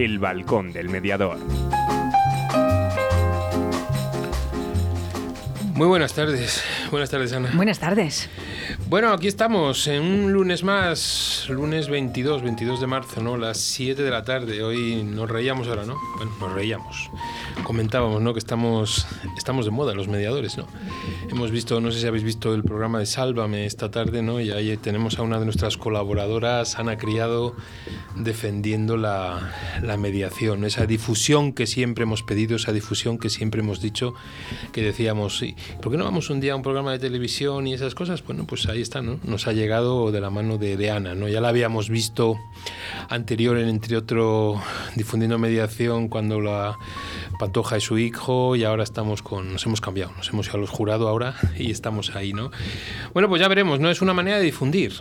El Balcón del Mediador. Muy buenas tardes. Buenas tardes, Ana. Buenas tardes. Bueno, aquí estamos en un lunes más, lunes 22, 22 de marzo, ¿no? Las 7 de la tarde. Hoy nos reíamos ahora, ¿no? Bueno, nos reíamos. Comentábamos, ¿no? Que estamos, estamos de moda los mediadores, ¿no? Hemos visto, no sé si habéis visto el programa de Sálvame esta tarde, ¿no? Y ahí tenemos a una de nuestras colaboradoras, Ana Criado, defendiendo la, la mediación, esa difusión que siempre hemos pedido, esa difusión que siempre hemos dicho, que decíamos, ¿por qué no vamos un día a un programa de televisión y esas cosas? Bueno, pues ahí está, ¿no? Nos ha llegado de la mano de, de Ana, ¿no? Ya la habíamos visto anterior, en, entre otro, difundiendo mediación cuando la Pantoja es su hijo y ahora estamos con, nos hemos cambiado, nos hemos ido a los jurados ahora y estamos ahí, ¿no? Bueno, pues ya veremos, ¿no? Es una manera de difundir,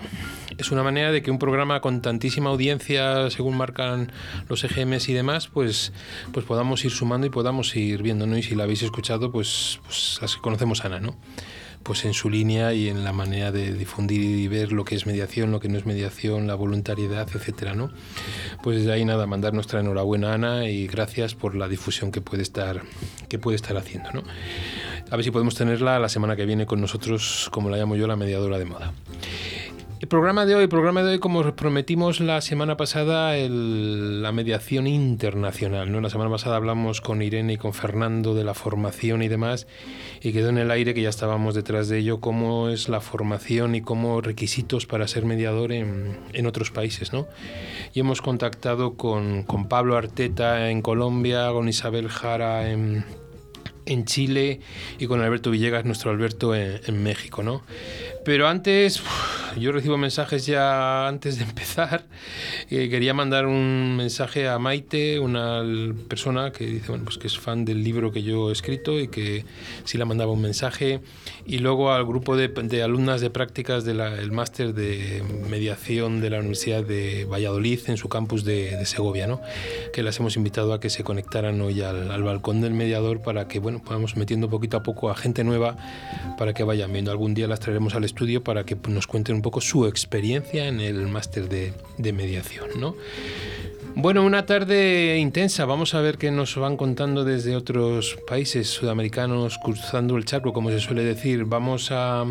es una manera de que un programa con tantísima audiencia, según marcan los EGMs y demás, pues, pues podamos ir sumando y podamos ir viendo, ¿no? Y si la habéis escuchado, pues, pues las que conocemos Ana, ¿no? Pues en su línea y en la manera de difundir y ver lo que es mediación, lo que no es mediación, la voluntariedad, etcétera, ¿no? Pues desde ahí nada, mandar nuestra enhorabuena Ana y gracias por la difusión que puede estar que puede estar haciendo, ¿no? A ver si podemos tenerla la semana que viene con nosotros, como la llamo yo, la mediadora de moda. El programa de hoy, el programa de hoy, como prometimos la semana pasada, la mediación internacional. ¿no? La semana pasada hablamos con Irene y con Fernando de la formación y demás, y quedó en el aire que ya estábamos detrás de ello, cómo es la formación y cómo requisitos para ser mediador en, en otros países. ¿no? Y hemos contactado con, con Pablo Arteta en Colombia, con Isabel Jara en en Chile y con Alberto Villegas, nuestro Alberto, en, en México, ¿no? Pero antes, yo recibo mensajes ya antes de empezar. Eh, quería mandar un mensaje a Maite, una persona que dice, bueno, pues que es fan del libro que yo he escrito y que sí la mandaba un mensaje. Y luego al grupo de, de alumnas de prácticas del máster de mediación de la Universidad de Valladolid en su campus de, de, Segovia, ¿no? Que las hemos invitado a que se conectaran hoy al, al balcón del mediador para que, bueno, podamos metiendo poquito a poco a gente nueva para que vayan viendo. Algún día las traeremos al estudio para que nos cuenten un poco su experiencia en el máster de, mediación. ¿no? Bueno, una tarde intensa. Vamos a ver qué nos van contando desde otros países sudamericanos cruzando el charco, como se suele decir. Vamos a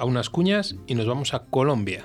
unas cuñas y nos vamos a Colombia.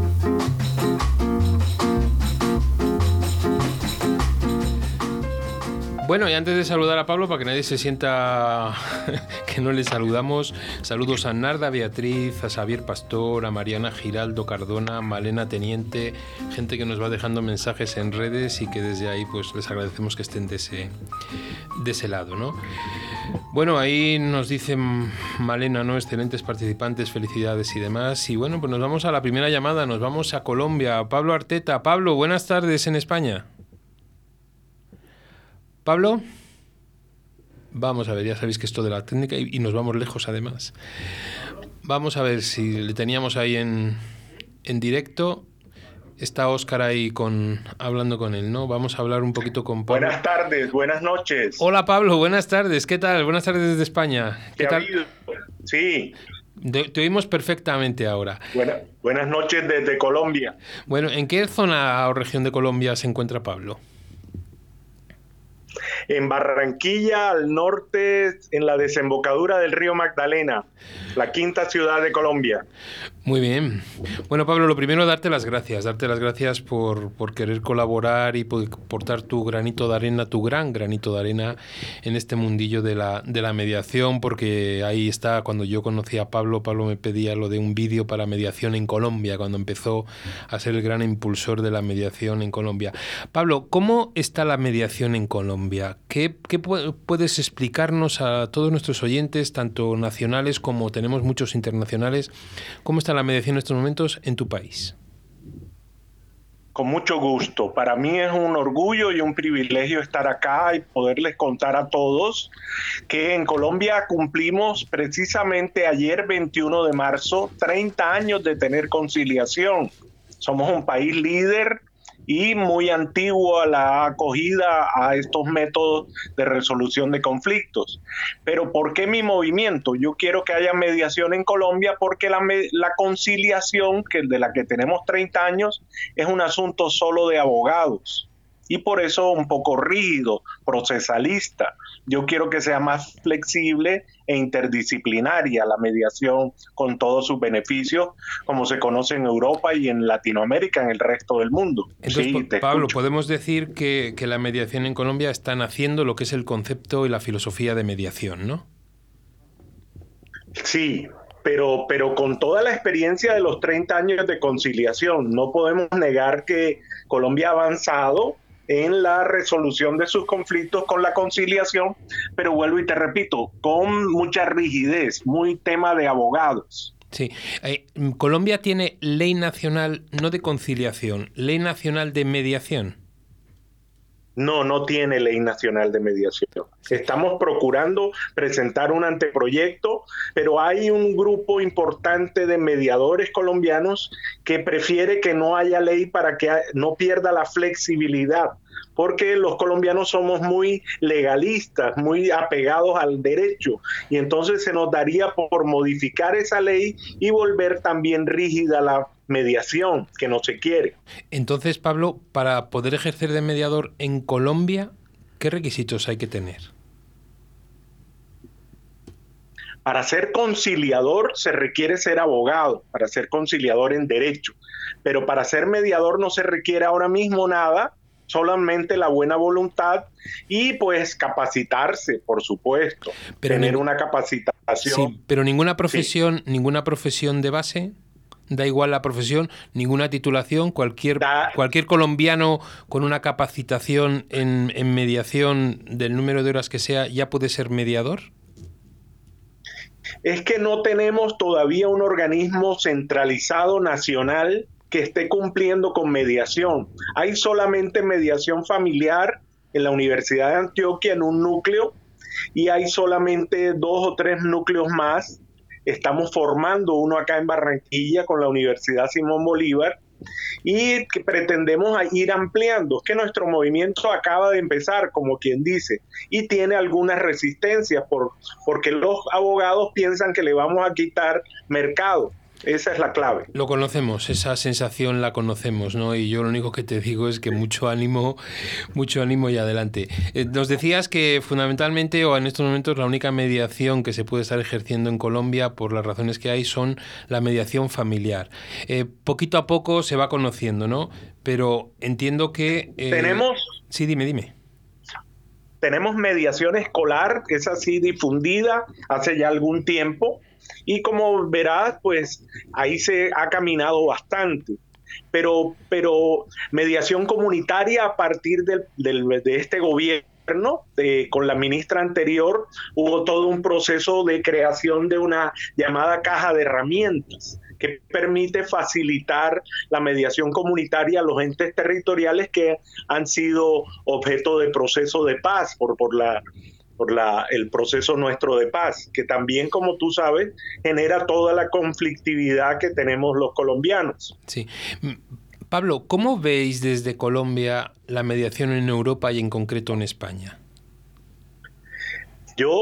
Bueno, y antes de saludar a Pablo, para que nadie se sienta que no le saludamos, saludos a Narda Beatriz, a Xavier Pastor, a Mariana Giraldo Cardona, Malena Teniente, gente que nos va dejando mensajes en redes y que desde ahí pues les agradecemos que estén de ese, de ese lado, ¿no? Bueno, ahí nos dicen Malena, ¿no? Excelentes participantes, felicidades y demás. Y bueno, pues nos vamos a la primera llamada, nos vamos a Colombia. Pablo Arteta. Pablo, buenas tardes en España. Pablo, vamos a ver, ya sabéis que esto de la técnica y, y, nos vamos lejos además. Vamos a ver si le teníamos ahí en, en directo. Está Óscar ahí con, hablando con él, ¿no? Vamos a hablar un poquito con Pablo. Buenas tardes, buenas noches. Hola Pablo, buenas tardes. ¿Qué tal? Buenas tardes desde España. ¿Qué tal? Sí. Te, te, oímos perfectamente ahora. Buena, buenas noches desde Colombia. Bueno, ¿en qué zona o región de Colombia se encuentra Pablo? En Barranquilla, al norte, en la desembocadura del río Magdalena, la quinta ciudad de Colombia. Muy bien. Bueno, Pablo, lo primero, darte las gracias. Darte las gracias por, por querer colaborar y por portar tu granito de arena, tu gran granito de arena en este mundillo de la, de la mediación, porque ahí está, cuando yo conocí a Pablo, Pablo me pedía lo de un vídeo para mediación en Colombia, cuando empezó a ser el gran impulsor de la mediación en Colombia. Pablo, ¿cómo está la mediación en Colombia? ¿Qué, qué puedes explicarnos a todos nuestros oyentes, tanto nacionales como tenemos muchos internacionales? ¿Cómo está la mediación en estos momentos en tu país? Con mucho gusto. Para mí es un orgullo y un privilegio estar acá y poderles contar a todos que en Colombia cumplimos precisamente ayer 21 de marzo 30 años de tener conciliación. Somos un país líder y muy antiguo a la acogida a estos métodos de resolución de conflictos. Pero ¿por qué mi movimiento? Yo quiero que haya mediación en Colombia porque la, la conciliación, que de la que tenemos 30 años, es un asunto solo de abogados y por eso un poco rígido, procesalista. Yo quiero que sea más flexible e interdisciplinaria la mediación con todos sus beneficios, como se conoce en Europa y en Latinoamérica, en el resto del mundo. Entonces, Pablo, podemos decir que, que la mediación en Colombia está naciendo lo que es el concepto y la filosofía de mediación, ¿no? Sí, pero, pero con toda la experiencia de los 30 años de conciliación, no podemos negar que Colombia ha avanzado en la resolución de sus conflictos con la conciliación, pero vuelvo y te repito, con mucha rigidez, muy tema de abogados. Sí, eh, Colombia tiene ley nacional no de conciliación, ley nacional de mediación. No, no tiene ley nacional de mediación. Estamos procurando presentar un anteproyecto, pero hay un grupo importante de mediadores colombianos que prefiere que no haya ley para que no pierda la flexibilidad porque los colombianos somos muy legalistas, muy apegados al derecho, y entonces se nos daría por modificar esa ley y volver también rígida la mediación, que no se quiere. Entonces, Pablo, para poder ejercer de mediador en Colombia, ¿qué requisitos hay que tener? Para ser conciliador se requiere ser abogado, para ser conciliador en derecho, pero para ser mediador no se requiere ahora mismo nada, solamente la buena voluntad y pues capacitarse, por supuesto, tener una capacitación. Sí, pero ninguna profesión, ninguna profesión de base. Da igual la profesión, ninguna titulación, cualquier, cualquier colombiano con una capacitación en, en mediación del número de horas que sea ya puede ser mediador es que no tenemos todavía un organismo centralizado nacional que esté cumpliendo con mediación. Hay solamente mediación familiar en la Universidad de Antioquia en un núcleo y hay solamente dos o tres núcleos más. Estamos formando uno acá en Barranquilla con la Universidad Simón Bolívar y que pretendemos ir ampliando. Es que nuestro movimiento acaba de empezar, como quien dice, y tiene algunas resistencias por, porque los abogados piensan que le vamos a quitar mercado. Esa es la clave. Lo conocemos, esa sensación la conocemos, ¿no? Y yo lo único que te digo es que mucho ánimo, mucho ánimo y adelante. Eh, nos decías que fundamentalmente o en estos momentos la única mediación que se puede estar ejerciendo en Colombia por las razones que hay son la mediación familiar. Eh, poquito a poco se va conociendo, ¿no? Pero entiendo que... Eh, Tenemos... Sí, dime, dime tenemos mediación escolar, es así difundida hace ya algún tiempo, y como verás, pues ahí se ha caminado bastante. Pero, pero mediación comunitaria a partir del, de este gobierno, con la ministra anterior, hubo todo un proceso de creación de una llamada caja de herramientas que permite facilitar la mediación comunitaria a los entes territoriales que han sido objeto de proceso de paz por, por la por la, el proceso nuestro de paz, que también, como tú sabes, genera toda la conflictividad que tenemos los colombianos. Sí. Pablo, ¿cómo veis desde Colombia la mediación en Europa y en concreto en España? Yo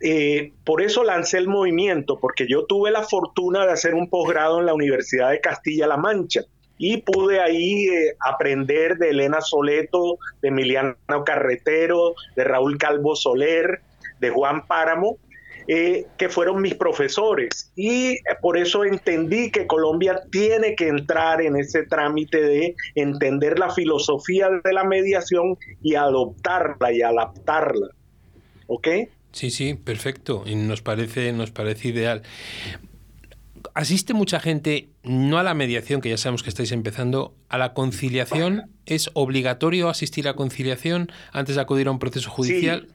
eh, por eso lancé el movimiento, porque yo tuve la fortuna de hacer un posgrado en la Universidad de Castilla-La Mancha y pude ahí eh, aprender de Elena Soleto, de Emiliano Carretero, de Raúl Calvo Soler, de Juan Páramo, eh, que fueron mis profesores. Y por eso entendí que Colombia tiene que entrar en ese trámite de entender la filosofía de la mediación y adoptarla y adaptarla. ¿Ok? Sí, sí, perfecto. Y nos parece, nos parece ideal. Asiste mucha gente, no a la mediación, que ya sabemos que estáis empezando, a la conciliación. ¿Es obligatorio asistir a conciliación antes de acudir a un proceso judicial?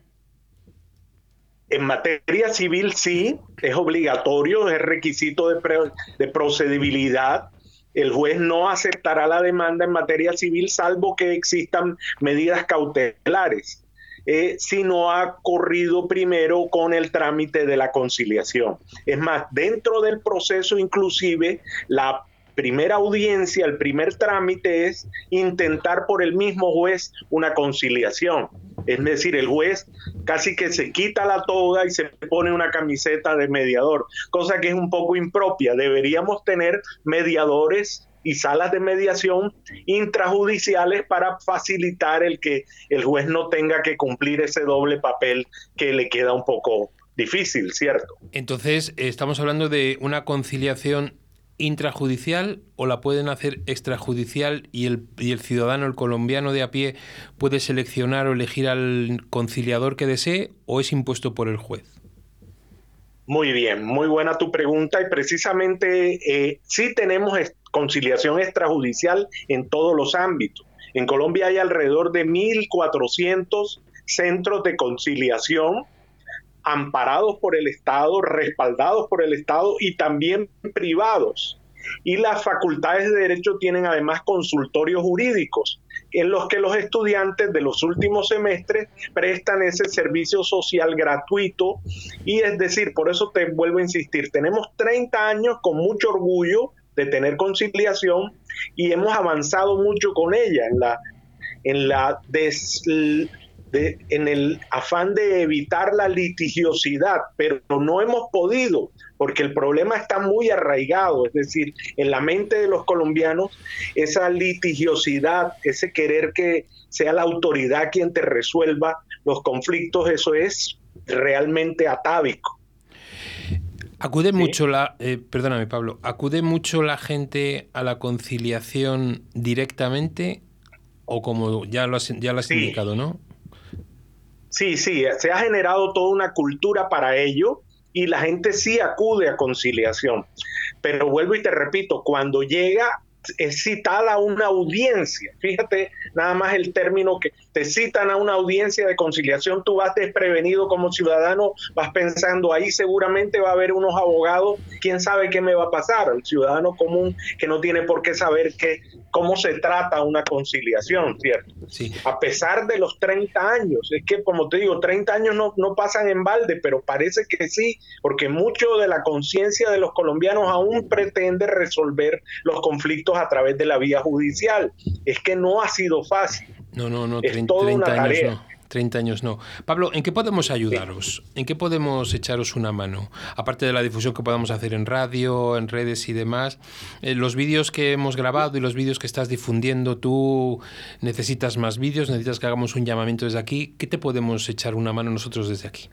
En materia civil sí, es obligatorio, es requisito de, de procedibilidad. El juez no aceptará la demanda en materia civil salvo que existan medidas cautelares. Eh, si no ha corrido primero con el trámite de la conciliación. Es más, dentro del proceso inclusive, la primera audiencia, el primer trámite es intentar por el mismo juez una conciliación. Es decir, el juez casi que se quita la toga y se pone una camiseta de mediador, cosa que es un poco impropia. Deberíamos tener mediadores y salas de mediación intrajudiciales para facilitar el que el juez no tenga que cumplir ese doble papel que le queda un poco difícil, ¿cierto? Entonces, estamos hablando de una conciliación intrajudicial o la pueden hacer extrajudicial y el, y el ciudadano, el colombiano de a pie, puede seleccionar o elegir al conciliador que desee o es impuesto por el juez? Muy bien, muy buena tu pregunta y precisamente eh, sí tenemos conciliación extrajudicial en todos los ámbitos. En Colombia hay alrededor de 1.400 centros de conciliación amparados por el Estado, respaldados por el Estado y también privados. Y las facultades de Derecho tienen además consultorios jurídicos en los que los estudiantes de los últimos semestres prestan ese servicio social gratuito. Y es decir, por eso te vuelvo a insistir, tenemos 30 años con mucho orgullo de tener conciliación y hemos avanzado mucho con ella en la, en la en el afán de evitar la litigiosidad, pero no hemos podido, porque el problema está muy arraigado, es decir, en la mente de los colombianos, esa litigiosidad, ese querer que sea la autoridad quien te resuelva los conflictos, eso es realmente atávico. Acude mucho la, eh, perdóname Pablo, acude mucho la gente a la conciliación directamente o como ya lo has, ya lo has indicado, ¿no? Sí, sí, se ha generado toda una cultura para ello y la gente sí acude a conciliación. Pero vuelvo y te repito, cuando llega es citada a una audiencia. Fíjate nada más el término que te citan a una audiencia de conciliación, tú vas desprevenido como ciudadano, vas pensando ahí seguramente va a haber unos abogados, quién sabe qué me va a pasar, el ciudadano común que no tiene por qué saber qué, cómo se trata una conciliación, ¿cierto? Sí. A pesar de los 30 años, es que como te digo, 30 años no, no pasan en balde, pero parece que sí, porque mucho de la conciencia de los colombianos aún pretende resolver los conflictos a través de la vía judicial. Es que no ha sido fácil. No, no, no, 30, años no. 30 años no. Pablo, ¿en qué podemos ayudaros? ¿En qué podemos echaros una mano? Aparte de la difusión que podamos hacer en radio, en redes y demás, eh, los vídeos que hemos grabado y los vídeos que estás difundiendo, tú necesitas más vídeos, necesitas que hagamos un llamamiento desde aquí. ¿Qué te podemos echar una mano nosotros desde aquí?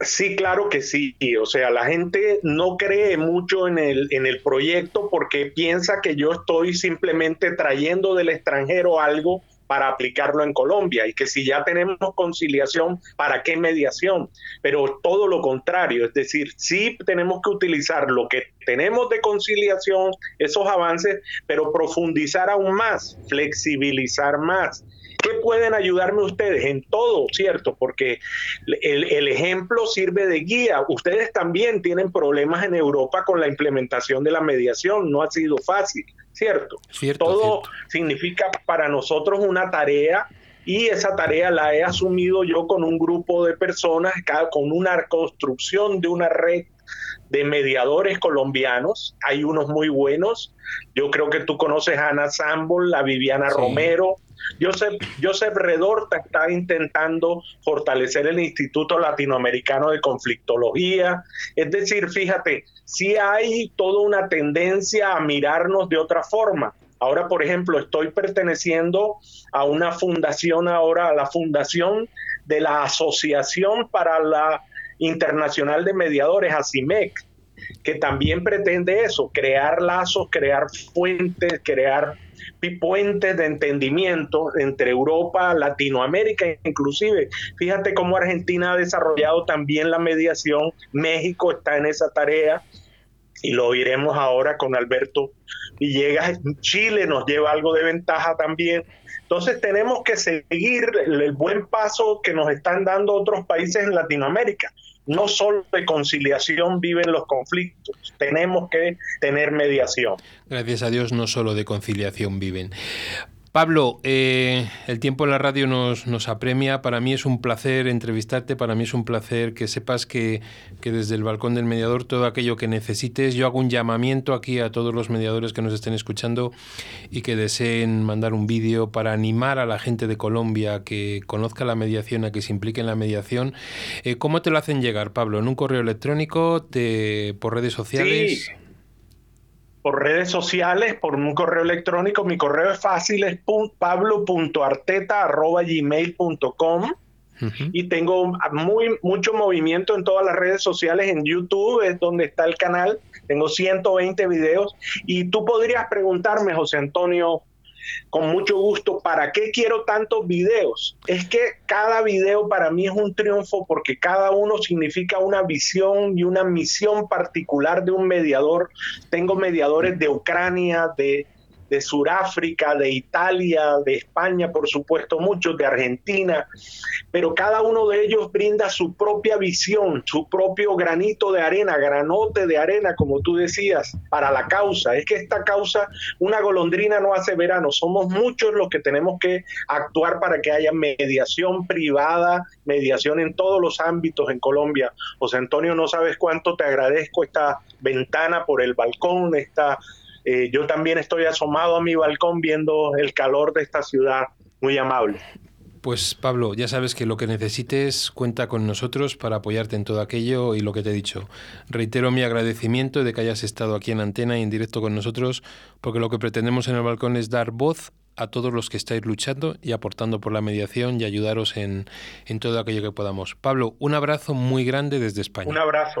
Sí, claro que sí. O sea, la gente no cree mucho en el, en el proyecto porque piensa que yo estoy simplemente trayendo del extranjero algo para aplicarlo en Colombia y que si ya tenemos conciliación, ¿para qué mediación? Pero todo lo contrario, es decir, sí tenemos que utilizar lo que tenemos de conciliación, esos avances, pero profundizar aún más, flexibilizar más ¿Qué pueden ayudarme ustedes? En todo, ¿cierto? Porque el, ejemplo sirve de guía. Ustedes también tienen problemas en Europa con la implementación de la mediación. No ha sido fácil, ¿cierto? todo significa para nosotros una tarea y esa tarea la he asumido yo con un grupo de personas, con una construcción de una red de mediadores colombianos. Hay unos muy buenos. Yo creo que tú conoces a Ana Sambol, a Viviana Romero. Joseph, Joseph Redorta está intentando fortalecer el Instituto Latinoamericano de Conflictología. Es decir, fíjate, si hay toda una tendencia a mirarnos de otra forma. Ahora, por ejemplo, estoy perteneciendo a una fundación ahora, a la fundación de la Asociación para la Internacional de Mediadores, ACIMEC, que también pretende eso, crear lazos, crear fuentes, crear puentes de entendimiento entre Europa, Latinoamérica, inclusive. Fíjate cómo Argentina ha desarrollado también la mediación, México está en esa tarea y lo oiremos ahora con Alberto Villegas. Chile nos lleva algo de ventaja también. Entonces tenemos que seguir el buen paso que nos están dando otros países en Latinoamérica no solo de conciliación viven los conflictos, tenemos que tener mediación. Gracias a Dios no solo de conciliación viven. Pablo, eh, el tiempo en la radio nos, nos, apremia. Para mí es un placer entrevistarte, para mí es un placer que sepas que, que, desde el balcón del mediador todo aquello que necesites, yo hago un llamamiento aquí a todos los mediadores que nos estén escuchando y que deseen mandar un vídeo para animar a la gente de Colombia que conozca la mediación, a que se implique en la mediación. Eh, ¿Cómo te lo hacen llegar, Pablo? ¿En un correo electrónico? Te, ¿Por redes sociales? Sí por redes sociales, por un correo electrónico. Mi correo es fácil, es pablo.arteta.gmail.com y tengo muy, mucho movimiento en todas las redes sociales. En YouTube es donde está el canal. Tengo 120 videos y tú podrías preguntarme, José Antonio, con mucho gusto, ¿para qué quiero tantos videos? Es que cada video para mí es un triunfo porque cada uno significa una visión y una misión particular de un mediador. Tengo mediadores de Ucrania, de de Sudáfrica, de Italia, de España, por supuesto, muchos de Argentina, pero cada uno de ellos brinda su propia visión, su propio granito de arena, granote de arena, como tú decías, para la causa. Es que esta causa, una golondrina no hace verano, somos muchos los que tenemos que actuar para que haya mediación privada, mediación en todos los ámbitos en Colombia. José Antonio, no sabes cuánto te agradezco esta ventana por el balcón, esta eh, yo también estoy asomado a mi balcón viendo el calor de esta ciudad, muy amable. Pues Pablo, ya sabes que lo que necesites cuenta con nosotros para apoyarte en todo aquello y lo que te he dicho. Reitero mi agradecimiento de que hayas estado aquí en antena y en directo con nosotros, porque lo que pretendemos en el balcón es dar voz a todos los que estáis luchando y aportando por la mediación y ayudaros en, en todo aquello que podamos. Pablo, un abrazo muy grande desde España. Un abrazo.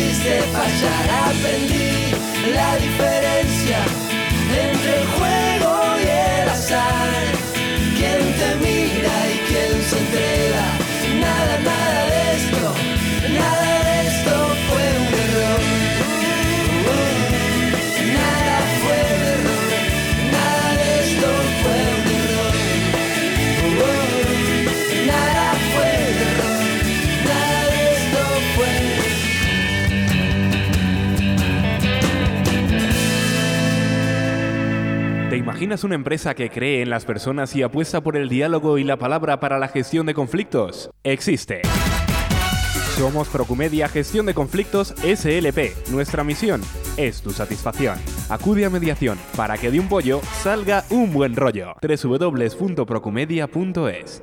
Quise fallar, aprendí la diferencia imaginas una empresa que cree en las personas y apuesta por el diálogo y la palabra para la gestión de conflictos? Existe. Somos Procumedia Gestión de Conflictos SLP. Nuestra misión es tu satisfacción. Acude a mediación para que de un pollo salga un buen rollo. www.procumedia.es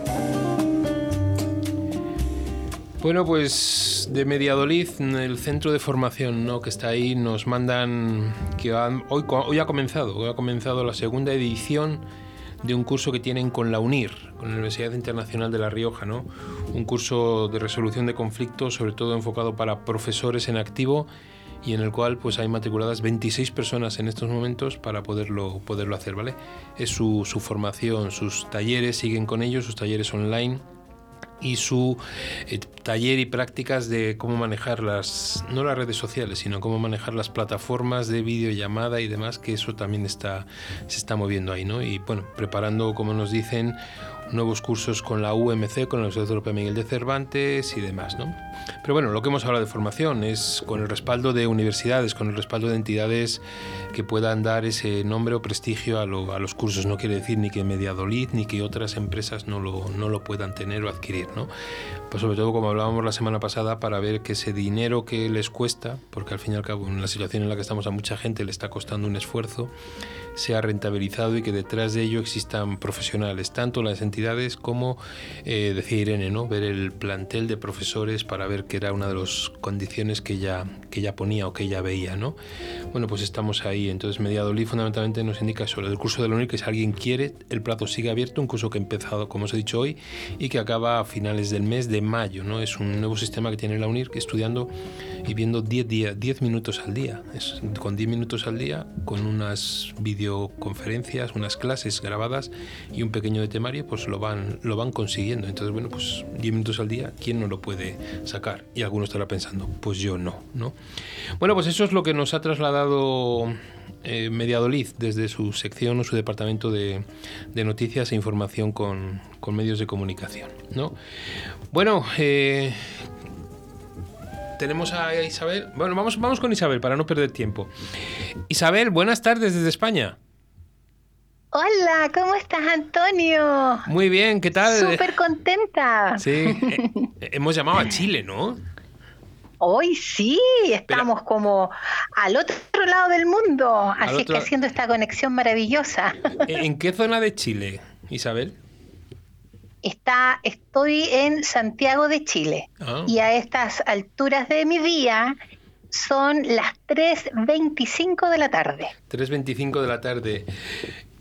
Bueno, pues de Mediadolid, el centro de formación ¿no? que está ahí, nos mandan que han- hoy, ha comenzado, hoy ha comenzado la segunda edición de un curso que tienen con la UNIR, con la Universidad Internacional de La Rioja, ¿no? Un curso de resolución de conflictos, sobre todo enfocado para profesores en activo y en el cual pues hay matriculadas 26 personas en estos momentos para poderlo, poderlo hacer, ¿vale? Es su, su formación, sus talleres siguen con ellos, sus talleres online y su eh, taller y prácticas de cómo manejar las, no las redes sociales, sino cómo manejar las plataformas de videollamada y demás, que eso también está, se está moviendo ahí, ¿no? Y bueno, preparando, como nos dicen, nuevos cursos con la UMC, con la Universidad Miguel de Cervantes y demás, ¿no? Pero bueno, lo que hemos hablado de formación es con el respaldo de universidades, con el respaldo de entidades que puedan dar ese nombre o prestigio a, lo- a los cursos. No quiere decir ni que Mediadolid ni que otras empresas no lo, no lo puedan tener o adquirir, ¿no? Pues sobre todo, como hablábamos la semana pasada, para ver que ese dinero que les cuesta, porque al fin y al cabo en la situación en la que estamos a mucha gente le está costando un esfuerzo, sea rentabilizado y que detrás de ello existan profesionales, tanto las entidades como, eh, decía Irene, ¿no? ver el plantel de profesores para ver que era una de las condiciones que ella, que ella ponía o que ella veía. ¿no? Bueno, pues estamos ahí. Entonces, Mediadolid fundamentalmente nos indica sobre el curso de la UNIR, que si alguien quiere, el plazo sigue abierto, un curso que ha empezado, como os he dicho hoy, y que acaba a finales del mes de mayo. ¿no? Es un nuevo sistema que tiene la UNIR, que estudiando y viendo 10 días, 10 minutos al día. Es, con 10 minutos al día, con unas videoconferencias, unas clases grabadas y un pequeño de temario, pues lo van, lo van consiguiendo. Entonces, bueno, pues 10 minutos al día, ¿quién no lo puede sacar? Y alguno estará pensando, pues yo no, ¿no? Bueno, pues eso es lo que nos ha trasladado eh, Mediadolid desde su sección o su departamento de, noticias e información con, con medios de comunicación, ¿no? Bueno, eh, tenemos a Isabel. Bueno, vamos, vamos con Isabel para no perder tiempo. Isabel, buenas tardes desde España. Hola, ¿cómo estás, Antonio? Muy bien, ¿qué tal? Súper contenta. Sí, eh, hemos llamado a Chile, ¿no? Hoy sí, estamos como al otro lado del mundo, así otro- que haciendo esta conexión maravillosa. ¿En qué zona de Chile, Isabel? Está, estoy en Santiago de Chile Ah. y a estas alturas de mi día son las 3.25 de la tarde. 3.25 de la tarde.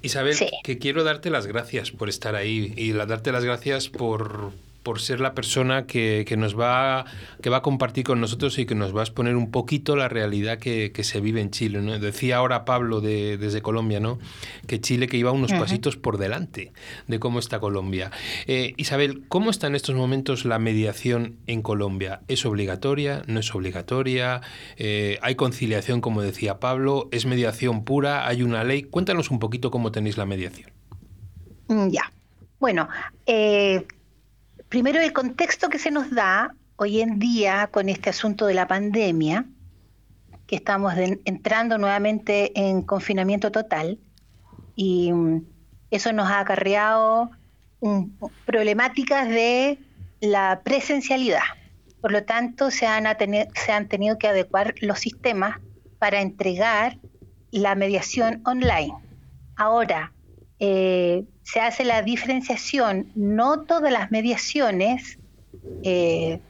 Isabel, Sí. que quiero darte las gracias por estar ahí y la- darte las gracias por, por ser la persona que, nos va, que va a compartir con nosotros y que nos va a exponer un poquito la realidad que, se vive en Chile. ¿no? Decía ahora Pablo de, desde Colombia ¿no? que Chile que iba unos pasitos por delante de cómo está Colombia. Eh, Isabel, ¿cómo está en estos momentos la mediación en Colombia? ¿Es obligatoria? ¿No es obligatoria? Eh, ¿Hay conciliación, como decía Pablo? ¿Es mediación pura? ¿Hay una ley? Cuéntanos un poquito cómo tenéis la mediación. Mm, ya. Bueno, eh, primero el contexto que se nos da hoy en día con este asunto de la pandemia, que estamos entrando nuevamente en confinamiento total, y mm, eso nos ha acarreado problemáticas de la presencialidad. Por lo tanto, se han, se han tenido que adecuar los sistemas para entregar la mediación online. Ahora, eh, se hace la diferenciación, no todas las mediaciones eh,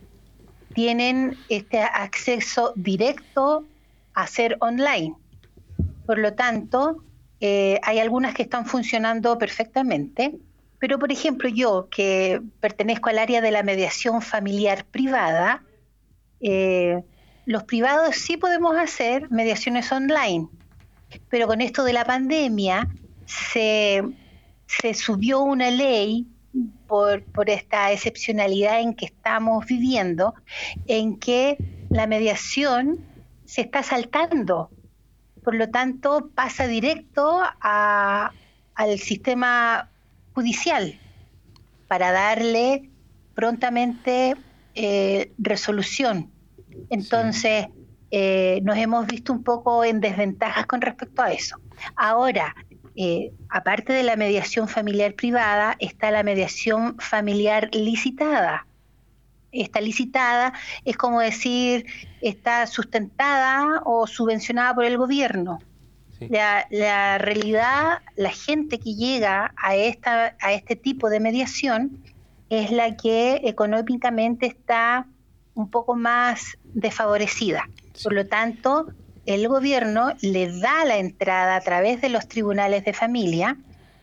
tienen este acceso directo a ser online. Por lo tanto, eh, hay algunas que están funcionando perfectamente, pero por ejemplo yo, que pertenezco al área de la mediación familiar privada, los privados sí podemos hacer mediaciones online, pero con esto de la pandemia se, subió una ley por, esta excepcionalidad en que estamos viviendo, en que la mediación se está saltando. Por lo tanto, pasa directo al sistema judicial para darle prontamente eh, resolución. Entonces, eh, nos hemos visto un poco en desventajas con respecto a eso. Ahora, eh, aparte de la mediación familiar privada, está la mediación familiar licitada. Esta licitada es como decir, está sustentada o subvencionada por el gobierno. La, realidad, la gente que llega a, esta, a este tipo de mediación es la que económicamente está un poco más desfavorecida. Por lo tanto, el gobierno le da la entrada a través de los tribunales de familia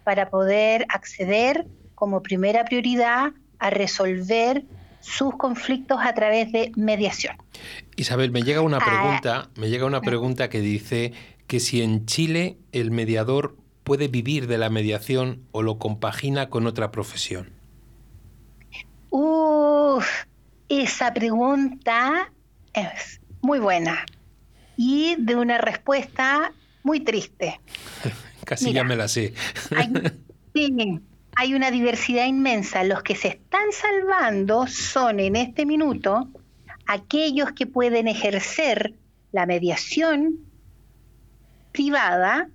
para poder acceder como primera prioridad a resolver sus conflictos a través de mediación. Isabel, me llega una ah. pregunta, me llega una pregunta que dice que si en Chile el mediador puede vivir de la mediación o lo compagina con otra profesión. Uf, esa pregunta es muy buena y de una respuesta muy triste. Casi ya me la sé. hay, sí, hay una diversidad inmensa. Los que se están salvando son en este minuto aquellos que pueden ejercer la mediación privada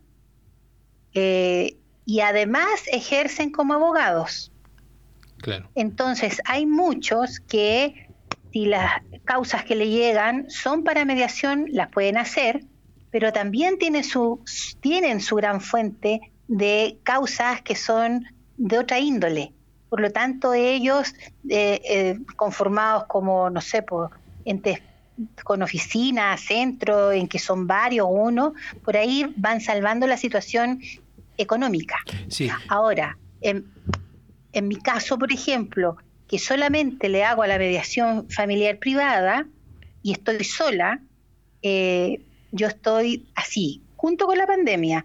eh, y además ejercen como abogados. Claro. Entonces, hay muchos que si las causas que le llegan son para mediación, las pueden hacer, pero también tienen su, tienen su gran fuente de causas que son de otra índole. Por lo tanto, ellos, eh, eh, conformados como, no sé, por entes con oficina, centro, en que son varios, uno, por ahí van salvando la situación económica. Sí. Ahora, en, en mi caso, por ejemplo, que solamente le hago a la mediación familiar privada y estoy sola, eh, yo estoy así, junto con la pandemia,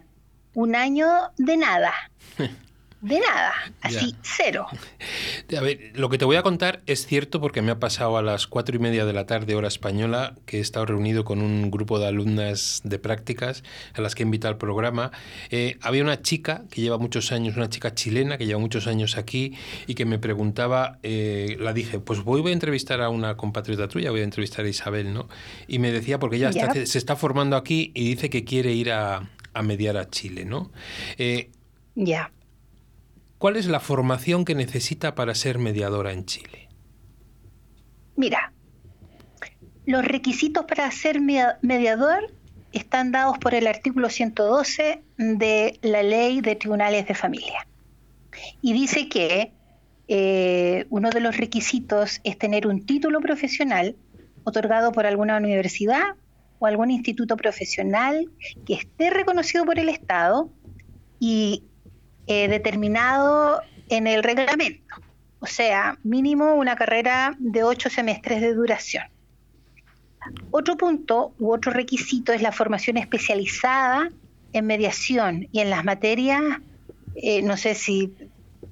un año de nada. De nada, así, cero. A ver, lo que te voy a contar es cierto porque me ha pasado a las cuatro y media de la tarde, hora española, que he estado reunido con un grupo de alumnas de prácticas a las que he invitado al programa. Eh, había una chica que lleva muchos años, una chica chilena que lleva muchos años aquí y que me preguntaba, eh, la dije, pues voy, a entrevistar a una compatriota tuya, voy a entrevistar a Isabel, ¿no? Y me decía, porque ella se está formando aquí y dice que quiere ir a, mediar a Chile, ¿no? Eh, ya. ¿Cuál es la formación que necesita para ser mediadora en Chile? Mira, los requisitos para ser mediador están dados por el artículo 112 de la ley de tribunales de familia. Y dice que eh, uno de los requisitos es tener un título profesional otorgado por alguna universidad o algún instituto profesional que esté reconocido por el Estado y eh, determinado en el reglamento. o sea, mínimo una carrera de ocho semestres de duración. Otro punto u otro requisito es la formación especializada en mediación y en las materias, eh, no sé si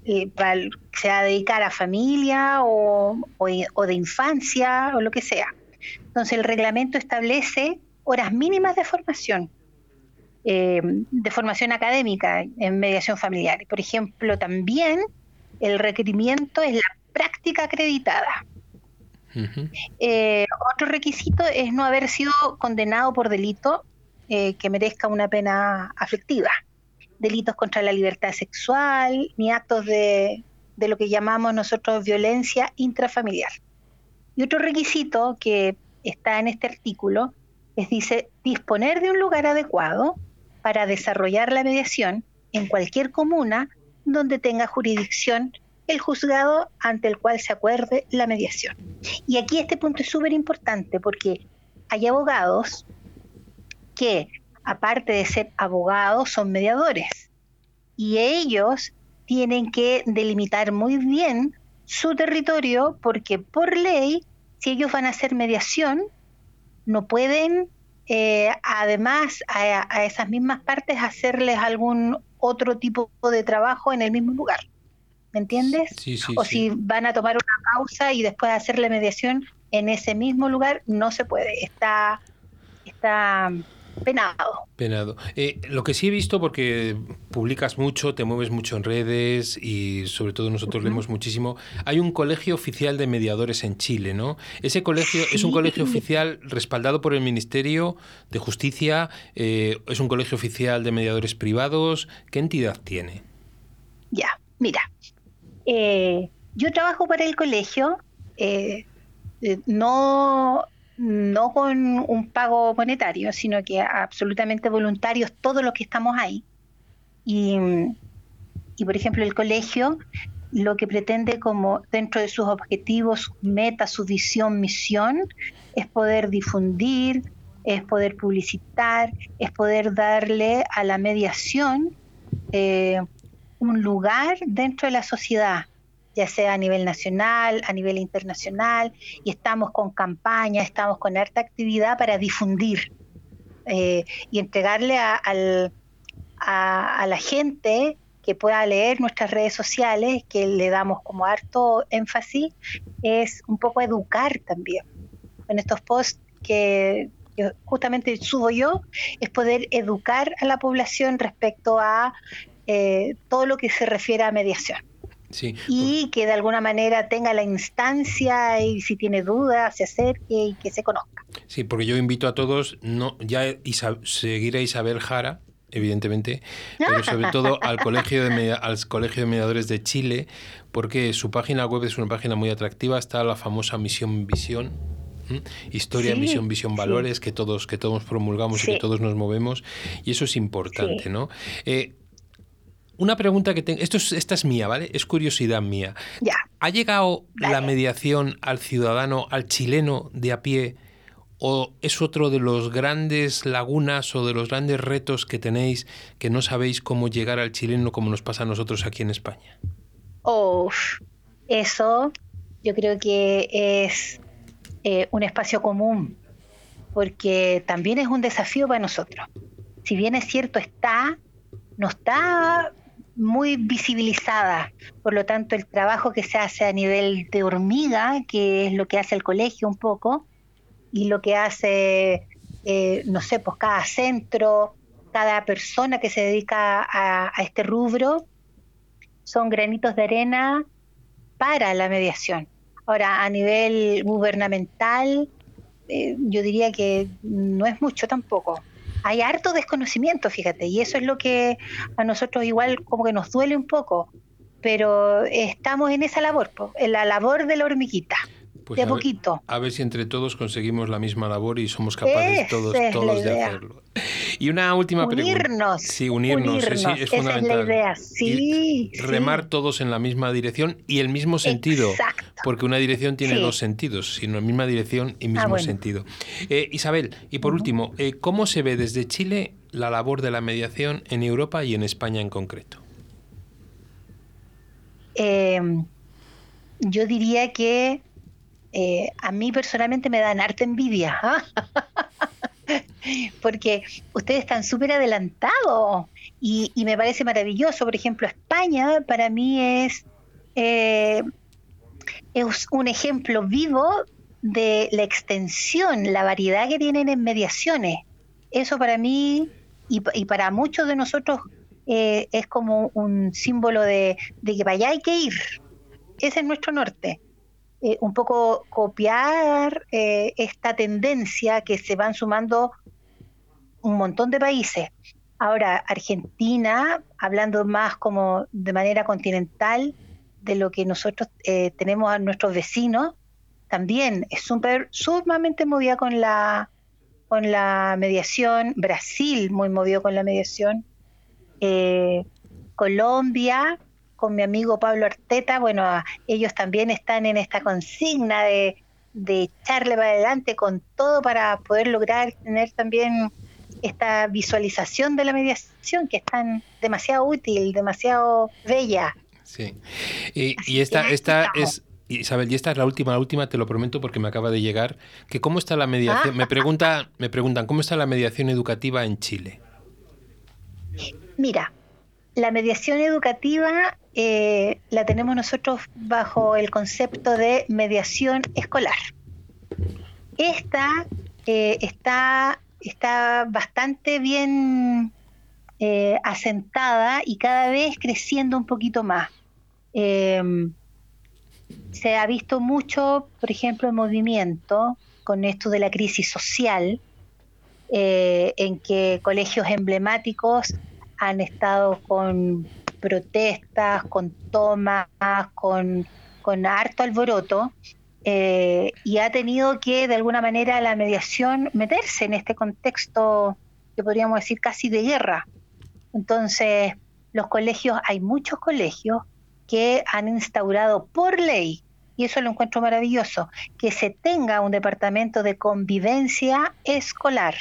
se va a dedicar a familia o, de infancia o lo que sea. Entonces el reglamento establece horas mínimas de formación, eh, de formación académica en mediación familiar. Por ejemplo, también el requerimiento es la práctica acreditada. Eh, otro requisito es no haber sido condenado por delito eh, que merezca una pena afectiva. Delitos contra la libertad sexual, ni actos de, de lo que llamamos nosotros violencia intrafamiliar. Y otro requisito que está en este artículo es, dice, disponer de un lugar adecuado para desarrollar la mediación en cualquier comuna donde tenga jurisdicción el juzgado ante el cual se acuerde la mediación. Y aquí este punto es súper importante porque hay abogados que, aparte de ser abogados, son mediadores. Y ellos tienen que delimitar muy bien su territorio porque por ley, si ellos van a hacer mediación, no pueden, eh, además, a esas mismas partes hacerles algún otro tipo de trabajo en el mismo lugar. ¿me entiendes? o si van a tomar una pausa y después hacer la mediación en ese mismo lugar, no se puede, está, está penado. Penado. Eh, lo que sí he visto, porque publicas mucho, te mueves mucho en redes y sobre todo nosotros leemos muchísimo, hay un colegio oficial de mediadores en Chile, ¿no? Ese colegio es un colegio oficial respaldado por el Ministerio de Justicia, eh, es un colegio oficial de mediadores privados, ¿qué entidad tiene? Ya, mira, eh, yo trabajo para el colegio, no, no con un pago monetario, sino que absolutamente voluntarios todos los que estamos ahí. Y, y, por ejemplo, el colegio lo que pretende como dentro de sus objetivos, metas, su visión, misión, es poder difundir, es poder publicitar, es poder darle a la mediación un lugar dentro de la sociedad, ya sea a nivel nacional, a nivel internacional, y estamos con campaña, estamos con harta actividad para difundir eh, y entregarle a, la gente que pueda leer nuestras redes sociales, que le damos como harto énfasis, es un poco educar también. En estos posts que, justamente subo yo, es poder educar a la población respecto a eh, todo lo que se refiere a mediación. Y que de alguna manera tenga la instancia y si tiene dudas se acerque y que se conozca. Sí, porque yo invito a todos no ya seguir a Isabel Jara, evidentemente, pero sobre todo al colegio de al colegio de mediadores de Chile, porque su página web es una página muy atractiva, está la famosa misión visión historia, misión, visión, valores que todos que todos promulgamos y que todos nos movemos y eso es importante, ¿no? Eh, una pregunta que tengo, esto es, esta es mía, ¿vale? Es curiosidad mía. Ya. ¿Ha llegado la mediación al ciudadano, al chileno de a pie, o es otro de los grandes lagunas o de los grandes retos que tenéis que no sabéis cómo llegar al chileno como nos pasa a nosotros aquí en España? Oh, eso yo creo que es eh, un espacio común, porque también es un desafío para nosotros. Si bien es cierto, está, no está muy visibilizada. Por lo tanto, el trabajo que se hace a nivel de hormiga, que es lo que hace el colegio un poco, y lo que hace, eh, no sé, pues cada centro, cada persona que se dedica a, este rubro, son granitos de arena para la mediación. Ahora, a nivel gubernamental, eh, yo diría que no es mucho tampoco hay harto desconocimiento, fíjate, y eso es lo que a nosotros igual como que nos duele un poco, pero estamos en esa labor, en la labor de la hormiguita. Pues de a poquito. a ver si entre todos conseguimos la misma labor y somos capaces todos, todos de hacerlo. Y una última pregunta. Sí, unirnos. unirnos. Sí, es Esa Es la idea. Sí, remar todos en la misma dirección y el mismo sentido. Exacto. Porque una dirección tiene dos sentidos, sino misma dirección y mismo ah, sentido. Eh, Isabel, y por último, eh, ¿cómo se ve desde Chile la labor de la mediación en Europa y en España en concreto? Eh, yo diría que eh, a mí personalmente me dan harta envidia. ¿ah? Porque ustedes están súper adelantados y, me parece maravilloso. Por ejemplo, España para mí es, eh, es un ejemplo vivo de la extensión, la variedad que tienen en mediaciones. Eso para mí y, para muchos de nosotros eh, es como un símbolo de, que para allá hay que ir. Ese es nuestro norte. Eh, un poco copiar eh, esta tendencia que se van sumando un montón de países. Ahora, Argentina, hablando más como de manera continental de lo que nosotros tenemos a nuestros vecinos, también es súper sumamente movida con la con la mediación, Brasil muy movido con la mediación, eh, Colombia con mi amigo Pablo Arteta, bueno, ellos también están en esta consigna de, de echarle para adelante con todo para poder lograr tener también esta visualización de la mediación que es tan demasiado útil, demasiado bella. Sí. Y, y esta, esta es, Isabel, y esta es la última, la última, te lo prometo porque me acaba de llegar, que cómo está la mediación, ah. me, pregunta, me preguntan, ¿cómo está la mediación educativa en Chile? Mira, la mediación educativa eh, la tenemos nosotros bajo el concepto de mediación escolar. Esta eh, está, está bastante bien eh, asentada y cada vez creciendo un poquito más se ha visto mucho, por ejemplo, el movimiento con esto de la crisis social, en que colegios emblemáticos han estado con protestas, con tomas, con, harto alboroto, eh, y ha tenido que, de alguna manera, la mediación meterse en este contexto que podríamos decir casi de guerra. Entonces, los colegios, hay muchos colegios que han instaurado por ley, y eso lo encuentro maravilloso, que se tenga un departamento de convivencia escolar.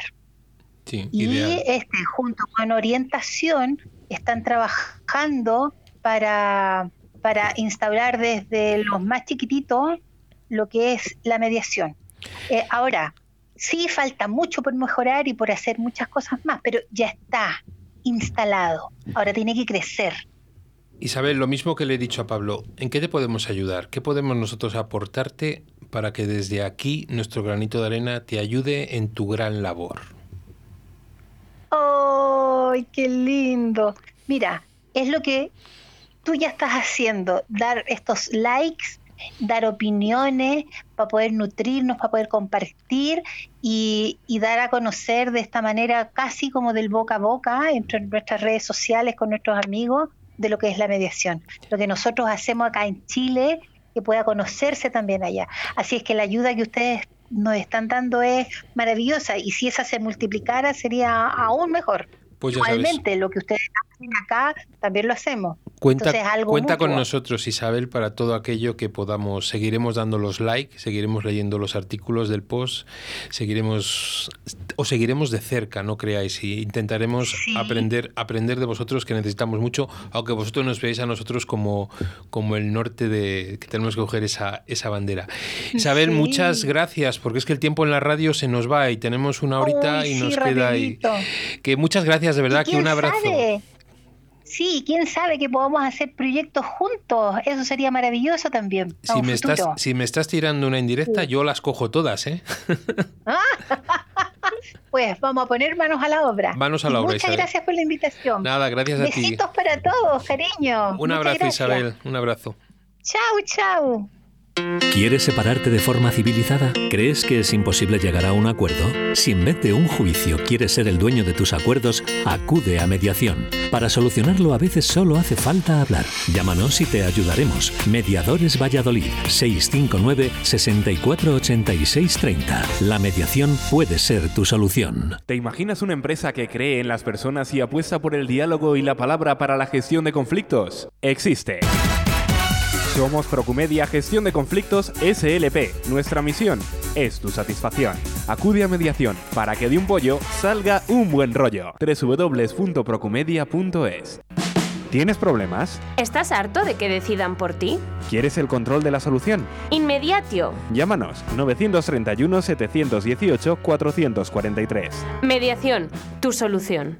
Y este, junto con orientación están trabajando para, para instaurar desde los más chiquititos lo que es la mediación. Eh, ahora, sí falta mucho por mejorar y por hacer muchas cosas más, pero ya está instalado. Ahora tiene que crecer. Isabel, lo mismo que le he dicho a Pablo, ¿en qué te podemos ayudar? ¿Qué podemos nosotros aportarte para que desde aquí nuestro granito de arena te ayude en tu gran labor? ¡Ay, qué lindo! Mira, es lo que tú ya estás haciendo, dar estos likes, dar opiniones para poder nutrirnos, para poder compartir y, dar a conocer de esta manera casi como del boca a boca entre nuestras redes sociales con nuestros amigos de lo que es la mediación, lo que nosotros hacemos acá en Chile, que pueda conocerse también allá. Así es que la ayuda que ustedes nos están dando es maravillosa y si esa se multiplicara sería aún mejor. Pues Igualmente, lo que ustedes hacen acá también lo hacemos. Cuenta, cuenta con nosotros, Isabel, para todo aquello que podamos. Seguiremos dando los likes, seguiremos leyendo los artículos del post, seguiremos o seguiremos de cerca, no creáis, y intentaremos aprender, aprender de vosotros que necesitamos mucho, aunque vosotros nos veáis a nosotros como, como el norte de que tenemos que coger esa, esa bandera. Isabel, muchas gracias, porque es que el tiempo en la radio se nos va y tenemos una horita y nos queda ahí. Que muchas gracias, de verdad, que un abrazo. Sí, quién sabe que podamos hacer proyectos juntos. Eso sería maravilloso también. Si me, estás, si me estás tirando una indirecta, yo las cojo todas, ¿eh? Pues vamos a poner manos a la obra. Manos a la obra. Muchas gracias por la invitación. Nada, gracias a ti. Besitos para todos, cariño. Un abrazo, Isabel. Un abrazo. Chao, chao. ¿Quieres separarte de forma civilizada? ¿Crees que es imposible llegar a un acuerdo? Si en vez de un juicio quieres ser el dueño de tus acuerdos, acude a mediación. Para solucionarlo a veces solo hace falta hablar. Llámanos y te ayudaremos. Mediadores Valladolid 659 648630. La mediación puede ser tu solución. ¿Te imaginas una empresa que cree en las personas y apuesta por el diálogo y la palabra para la gestión de conflictos? Existe. Somos Procumedia Gestión de Conflictos SLP. Nuestra misión es tu satisfacción. Acude a mediación para que de un pollo salga un buen rollo. www.procumedia.es ¿Tienes problemas? ¿Estás harto de que decidan por ti? ¿Quieres el control de la solución? Inmediatio. Llámanos 931 718 443. Mediación, tu solución.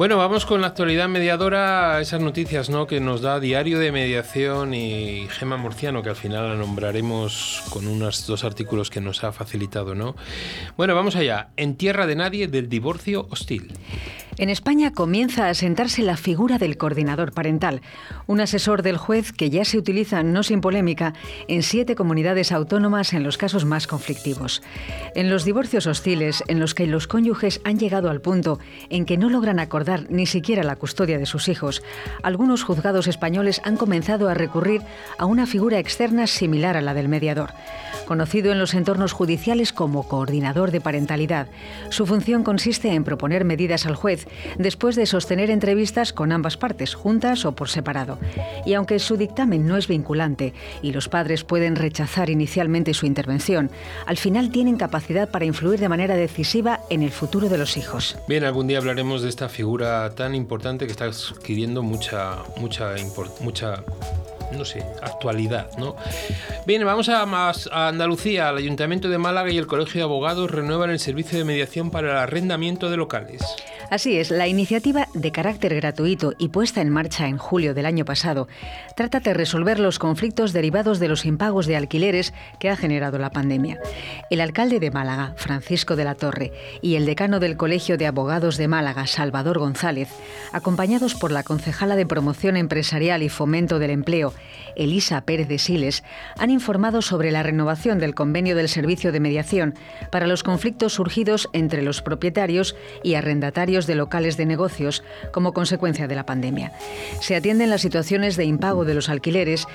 Bueno, vamos con la actualidad mediadora, esas noticias ¿no? que nos da Diario de Mediación y Gema Murciano, que al final la nombraremos con unos dos artículos que nos ha facilitado. ¿no? Bueno, vamos allá. En tierra de nadie del divorcio hostil. En España comienza a asentarse la figura del coordinador parental, un asesor del juez que ya se utiliza, no sin polémica, en siete comunidades autónomas en los casos más conflictivos. En los divorcios hostiles, en los que los cónyuges han llegado al punto en que no logran acordar ni siquiera la custodia de sus hijos, algunos juzgados españoles han comenzado a recurrir a una figura externa similar a la del mediador. Conocido en los entornos judiciales como coordinador de parentalidad, su función consiste en proponer medidas al juez después de sostener entrevistas con ambas partes, juntas o por separado. Y aunque su dictamen no es vinculante y los padres pueden rechazar inicialmente su intervención, al final tienen capacidad para influir de manera decisiva en el futuro de los hijos. Bien, algún día hablaremos de esta figura tan importante que está adquiriendo mucha, mucha, mucha no sé, actualidad, ¿no? Bien, vamos a, a, Andalucía. El Ayuntamiento de Málaga y el Colegio de Abogados renuevan el servicio de mediación para el arrendamiento de locales. Así es, la iniciativa de carácter gratuito y puesta en marcha en julio del año pasado trata de resolver los conflictos derivados de los impagos de alquileres que ha generado la pandemia. El alcalde de Málaga, Francisco de la Torre, y el decano del Colegio de Abogados de Málaga, Salvador González, acompañados por la concejala de Promoción Empresarial y Fomento del Empleo, Elisa Pérez de Siles, han informado sobre la renovación del convenio del servicio de mediación para los conflictos surgidos entre los propietarios y arrendatarios de locales de negocios como consecuencia de la pandemia. Se atienden las situaciones de impago de los alquileres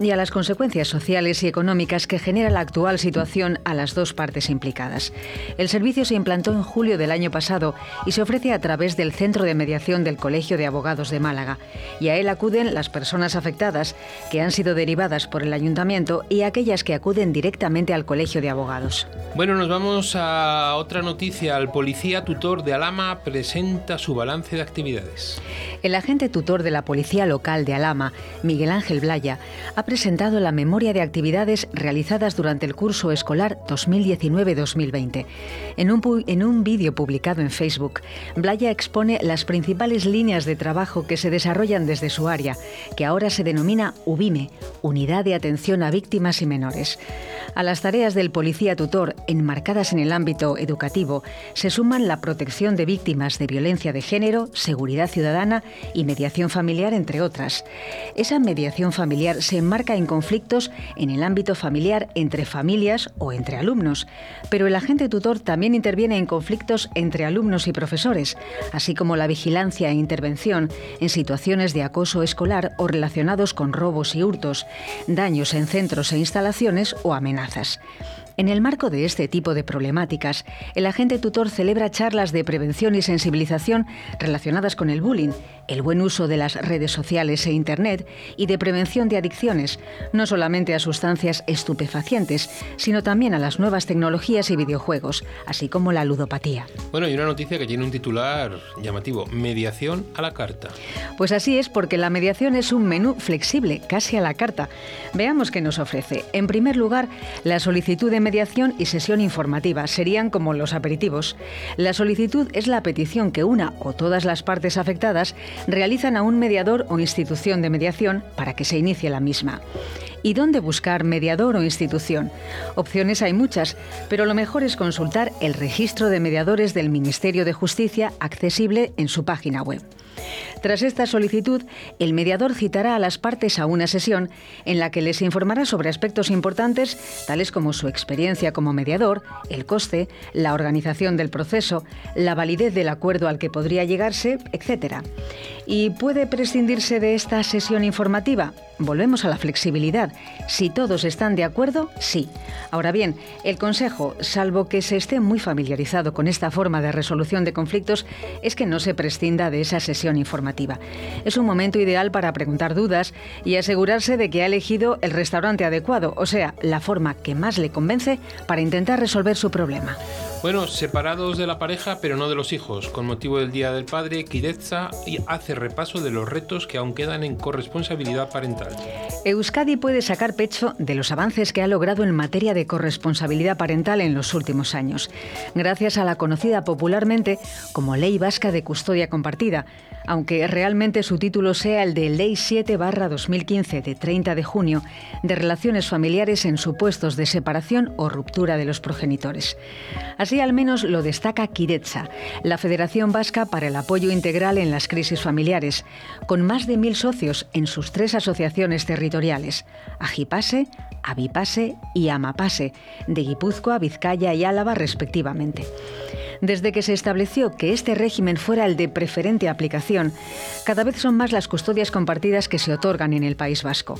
y a las consecuencias sociales y económicas que genera la actual situación a las dos partes implicadas. El servicio se implantó en julio del año pasado y se ofrece a través del Centro de Mediación del Colegio de Abogados de Málaga. Y a él acuden las personas afectadas que han sido derivadas por el ayuntamiento y aquellas que acuden directamente al Colegio de Abogados. Bueno, nos vamos a otra noticia. El policía tutor de Alama presenta su balance de actividades. El agente tutor de la Policía Local de Alama, Miguel Ángel Blaya, ha presentado la memoria de actividades realizadas durante el curso escolar 2019-2020. En un, en un vídeo publicado en Facebook, Blaya expone las principales líneas de trabajo que se desarrollan desde su área, que ahora se denomina UBIME, Unidad de Atención a Víctimas y Menores. A las tareas del policía tutor, enmarcadas en el ámbito educativo, se suman la protección de víctimas de violencia de género, seguridad ciudadana y mediación familiar, entre otras. Esa mediación familiar se enmarca en conflictos en el ámbito familiar entre familias o entre alumnos, pero el agente tutor también interviene en conflictos entre alumnos y profesores, así como la vigilancia e intervención en situaciones de acoso escolar o relacionados con robos y hurtos, daños en centros e instalaciones o amenazas. En el marco de este tipo de problemáticas, el agente tutor celebra charlas de prevención y sensibilización relacionadas con el bullying, el buen uso de las redes sociales e Internet y de prevención de adicciones, no solamente a sustancias estupefacientes, sino también a las nuevas tecnologías y videojuegos, así como la ludopatía. Bueno, y una noticia que tiene un titular llamativo, mediación a la carta. Pues así es, porque la mediación es un menú flexible, casi a la carta. Veamos qué nos ofrece. En primer lugar, la solicitud de mediación y sesión informativa serían como los aperitivos. La solicitud es la petición que una o todas las partes afectadas realizan a un mediador o institución de mediación para que se inicie la misma. ¿Y dónde buscar mediador o institución? Opciones hay muchas, pero lo mejor es consultar el registro de mediadores del Ministerio de Justicia accesible en su página web. Tras esta solicitud, el mediador citará a las partes a una sesión en la que les informará sobre aspectos importantes tales como su experiencia como mediador, el coste, la organización del proceso, la validez del acuerdo al que podría llegarse, etc. ¿Y puede prescindirse de esta sesión informativa? Volvemos a la flexibilidad. Si todos están de acuerdo, sí. Ahora bien, el Consejo, salvo que se esté muy familiarizado con esta forma de resolución de conflictos, es que no se prescinda de esa sesión informativa. Es un momento ideal para preguntar dudas y asegurarse de que ha elegido el restaurante adecuado, o sea, la forma que más le convence para intentar resolver su problema. Bueno, separados de la pareja, pero no de los hijos. Con motivo del Día del Padre, Kidetza hace repaso de los retos que aún quedan en corresponsabilidad parental. Euskadi puede sacar pecho de los avances que ha logrado en materia de corresponsabilidad parental en los últimos años, gracias a la conocida popularmente como Ley Vasca de Custodia Compartida, aunque realmente su título sea el de Ley 7-2015 de 30 de junio de relaciones familiares en supuestos de separación o ruptura de los progenitores. Así al menos lo destaca Kiretsa, la Federación Vasca para el Apoyo Integral en las Crisis Familiares, con más de mil socios en sus tres asociaciones territoriales, Agipase, Avipase y Amapase, de Guipúzcoa, Vizcaya y Álava respectivamente. Desde que se estableció que este régimen fuera el de preferente aplicación, cada vez son más las custodias compartidas que se otorgan en el País Vasco.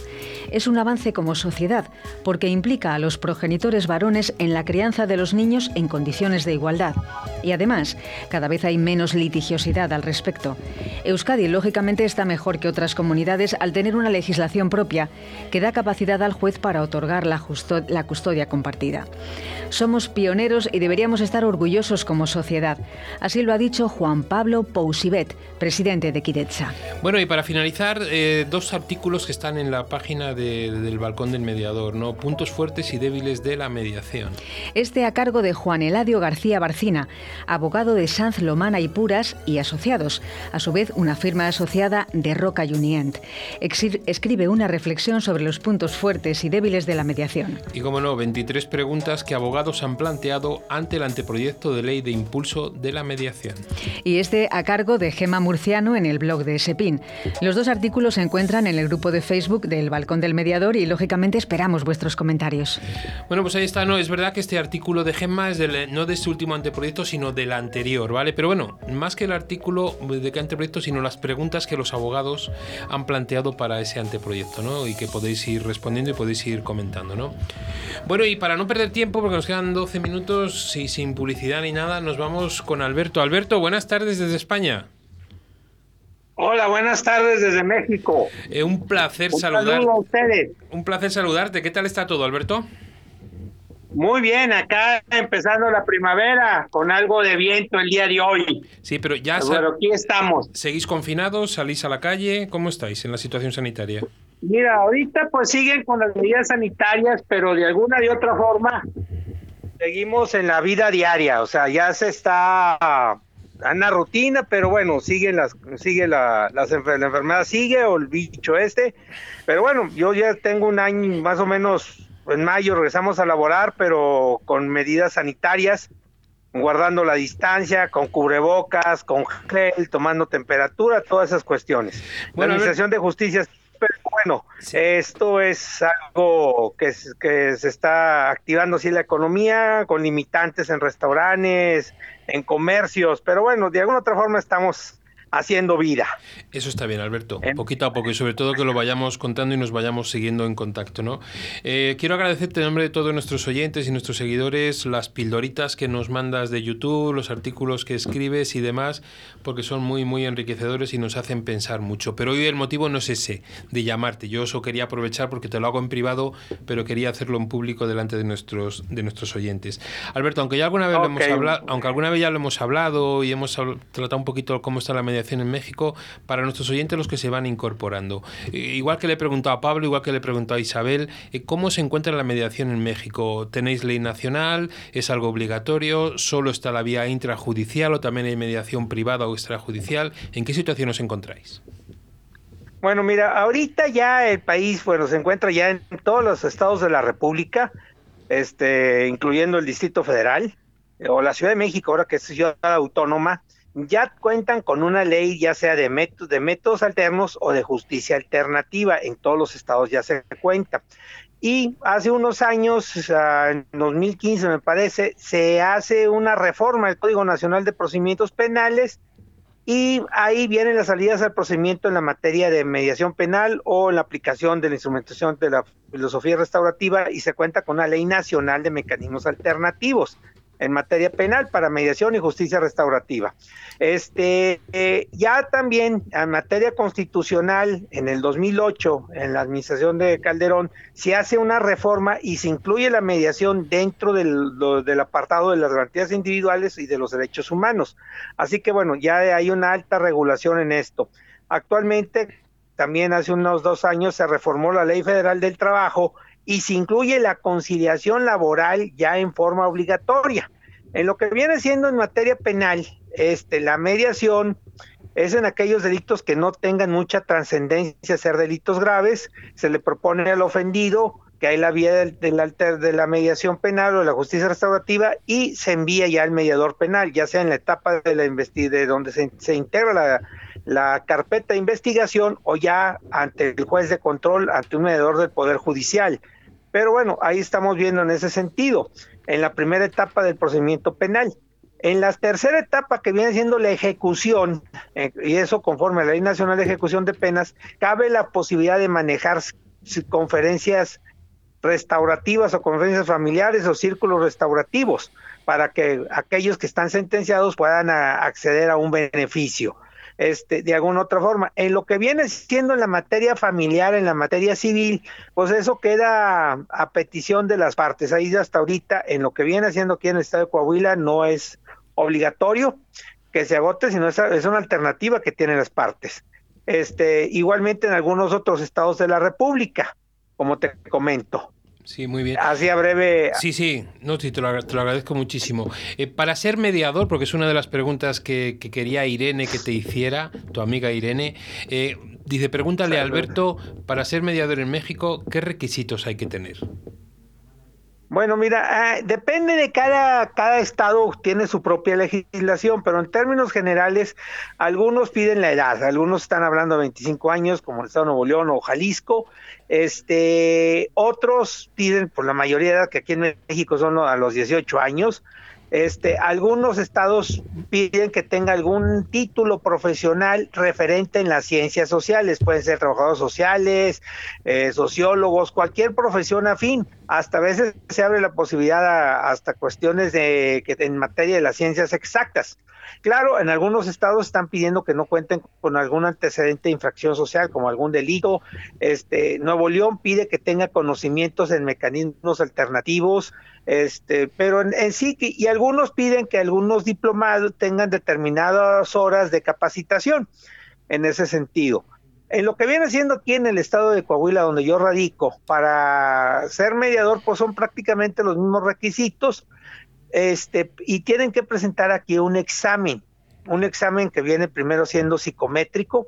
Es un avance como sociedad porque implica a los progenitores varones en la crianza de los niños en condiciones de igualdad. Y además, cada vez hay menos litigiosidad al respecto. Euskadi, lógicamente, está mejor que otras comunidades al tener una legislación propia que da capacidad al juez para otorgar la, custodia compartida. Somos pioneros y deberíamos estar orgullosos como sociedad. Así lo ha dicho Juan Pablo Pousibet, presidente de Kidetza. Bueno, y para finalizar, eh, dos artículos que están en la página del balcón del mediador, ¿no? Puntos fuertes y débiles de la mediación. Este a cargo de Juan Eladio García Barcina, abogado de Sanz Lomana y Puras y asociados, a su vez una firma asociada de Roca Unient. Escribe una reflexión sobre los puntos fuertes y débiles de la mediación. Y como no, 23 preguntas que abogados han planteado ante el anteproyecto de ley de impulso de la mediación. Y este a cargo de Gema Murciano en el blog de SEPIN. Los dos artículos se encuentran en el grupo de Facebook del Balcón del Mediador y lógicamente esperamos vuestros comentarios. Bueno, pues ahí está, no, es verdad que este artículo de Gema es del, no de este último anteproyecto, sino del anterior, ¿vale? Pero bueno, más que el artículo de qué anteproyecto, sino las preguntas que los abogados han planteado para ese anteproyecto, ¿no? Y que podéis ir respondiendo y podéis ir comentando, ¿no? Bueno, y para no perder tiempo, porque nos quedan 12 minutos y sin publicidad ni nada, nos vamos con Alberto. Alberto, buenas tardes desde España. Hola, buenas tardes desde México. Eh, un placer saludarte. Un placer saludarte. ¿Qué tal está todo, Alberto? Muy bien, acá empezando la primavera con algo de viento el día de hoy. Sí, pero ya pero aquí estamos. ¿Seguís confinados? ¿Salís a la calle? ¿Cómo estáis en la situación sanitaria? Mira, ahorita pues siguen con las medidas sanitarias, pero de alguna y otra forma seguimos en la vida diaria, o sea, ya se está en una rutina, pero bueno, sigue las, sigue la, la enfermedad sigue o el bicho este, pero bueno, yo ya tengo un año más o menos, en mayo regresamos a laborar, pero con medidas sanitarias, guardando la distancia, con cubrebocas, con gel, tomando temperatura, todas esas cuestiones. la Administración de Justicia bueno, esto es algo que, que se está activando así la economía, con limitantes en restaurantes, en comercios, pero bueno, de alguna otra forma estamos haciendo vida. Eso está bien, Alberto, poquito a poco y sobre todo que lo vayamos contando y nos vayamos siguiendo en contacto. ¿no? Eh, quiero agradecerte en nombre de todos nuestros oyentes y nuestros seguidores las pildoritas que nos mandas de YouTube, los artículos que escribes y demás, porque son muy, muy enriquecedores y nos hacen pensar mucho. Pero hoy el motivo no es ese, de llamarte. Yo eso quería aprovechar porque te lo hago en privado, pero quería hacerlo en público delante de nuestros, de nuestros oyentes. Alberto, aunque ya alguna vez lo hemos hablado, aunque alguna vez ya lo hemos hablado y hemos tratado un poquito cómo está la media en México para nuestros oyentes los que se van incorporando. Igual que le he preguntado a Pablo, igual que le he preguntado a Isabel, eh, ¿cómo se encuentra la mediación en México? ¿Tenéis ley nacional? ¿Es algo obligatorio? ¿Solo está la vía intrajudicial o también hay mediación privada o extrajudicial? ¿En qué situación os encontráis? Bueno, mira, ahorita ya el país, bueno, se encuentra ya en todos los estados de la República, este, incluyendo el Distrito Federal o la Ciudad de México, ahora que es ciudad autónoma, ya cuentan con una ley ya sea de, de métodos alternos o de justicia alternativa. En todos los estados ya se cuenta. Y hace unos años, en 2015 me parece, se hace una reforma del Código Nacional de Procedimientos Penales y ahí vienen las salidas al procedimiento en la materia de mediación penal o en la aplicación de la instrumentación de la filosofía restaurativa y se cuenta con una ley nacional de mecanismos alternativos en materia penal para mediación y justicia restaurativa. Este, eh, ya también en materia constitucional, en el 2008, en la administración de Calderón, se hace una reforma y se incluye la mediación dentro del, del apartado de las garantías individuales y de los derechos humanos. Así que bueno, ya hay una alta regulación en esto. Actualmente, también hace unos dos años se reformó la Ley Federal del Trabajo y se incluye la conciliación laboral ya en forma obligatoria. En lo que viene siendo en materia penal, este, la mediación es en aquellos delitos que no tengan mucha trascendencia, ser delitos graves, se le propone al ofendido que hay la vía del, de la mediación penal o de la justicia restaurativa y se envía ya al mediador penal, ya sea en la etapa de la de donde se, se integra la, la carpeta de investigación o ya ante el juez de control, ante un mediador del Poder Judicial. Pero bueno, ahí estamos viendo en ese sentido, en la primera etapa del procedimiento penal. En la tercera etapa, que viene siendo la ejecución, eh, y eso conforme a la Ley Nacional de Ejecución de Penas, cabe la posibilidad de manejar conferencias restaurativas o conferencias familiares o círculos restaurativos para que aquellos que están sentenciados puedan acceder a un beneficio este, de alguna otra forma. En lo que viene siendo en la materia familiar, en la materia civil, pues eso queda a petición de las partes. Ahí hasta ahorita, en lo que viene siendo aquí en el estado de Coahuila, no es obligatorio que se agote, sino es, es una alternativa que tienen las partes. Este, igualmente en algunos otros estados de la República, como te comento. Sí, muy bien. Así a breve. Sí, sí, no, te, lo, agradezco muchísimo. Eh, para ser mediador, porque es una de las preguntas que, quería Irene que te hiciera, tu amiga Irene, eh, dice, pregúntale a Alberto, para ser mediador en México, ¿qué requisitos hay que tener? Bueno, mira, eh, depende de cada, cada estado, tiene su propia legislación, pero en términos generales, algunos piden la edad, algunos están hablando de 25 años, como el estado de Nuevo León o Jalisco, este, otros piden por la mayoría de edad, que aquí en México son a los 18 años, este, algunos estados piden que tenga algún título profesional referente en las ciencias sociales, pueden ser trabajadores sociales, eh, sociólogos, cualquier profesión afín. Hasta a veces se abre la posibilidad hasta cuestiones de que en materia de las ciencias exactas. Claro, en algunos estados están pidiendo que no cuenten con algún antecedente de infracción social, como algún delito. Este, Nuevo León pide que tenga conocimientos en mecanismos alternativos, este, pero en, sí, y algunos piden que algunos diplomados tengan determinadas horas de capacitación en ese sentido. En lo que viene siendo aquí en el estado de Coahuila, donde yo radico, para ser mediador, pues son prácticamente los mismos requisitos, este, y tienen que presentar aquí un examen, un examen que viene primero siendo psicométrico,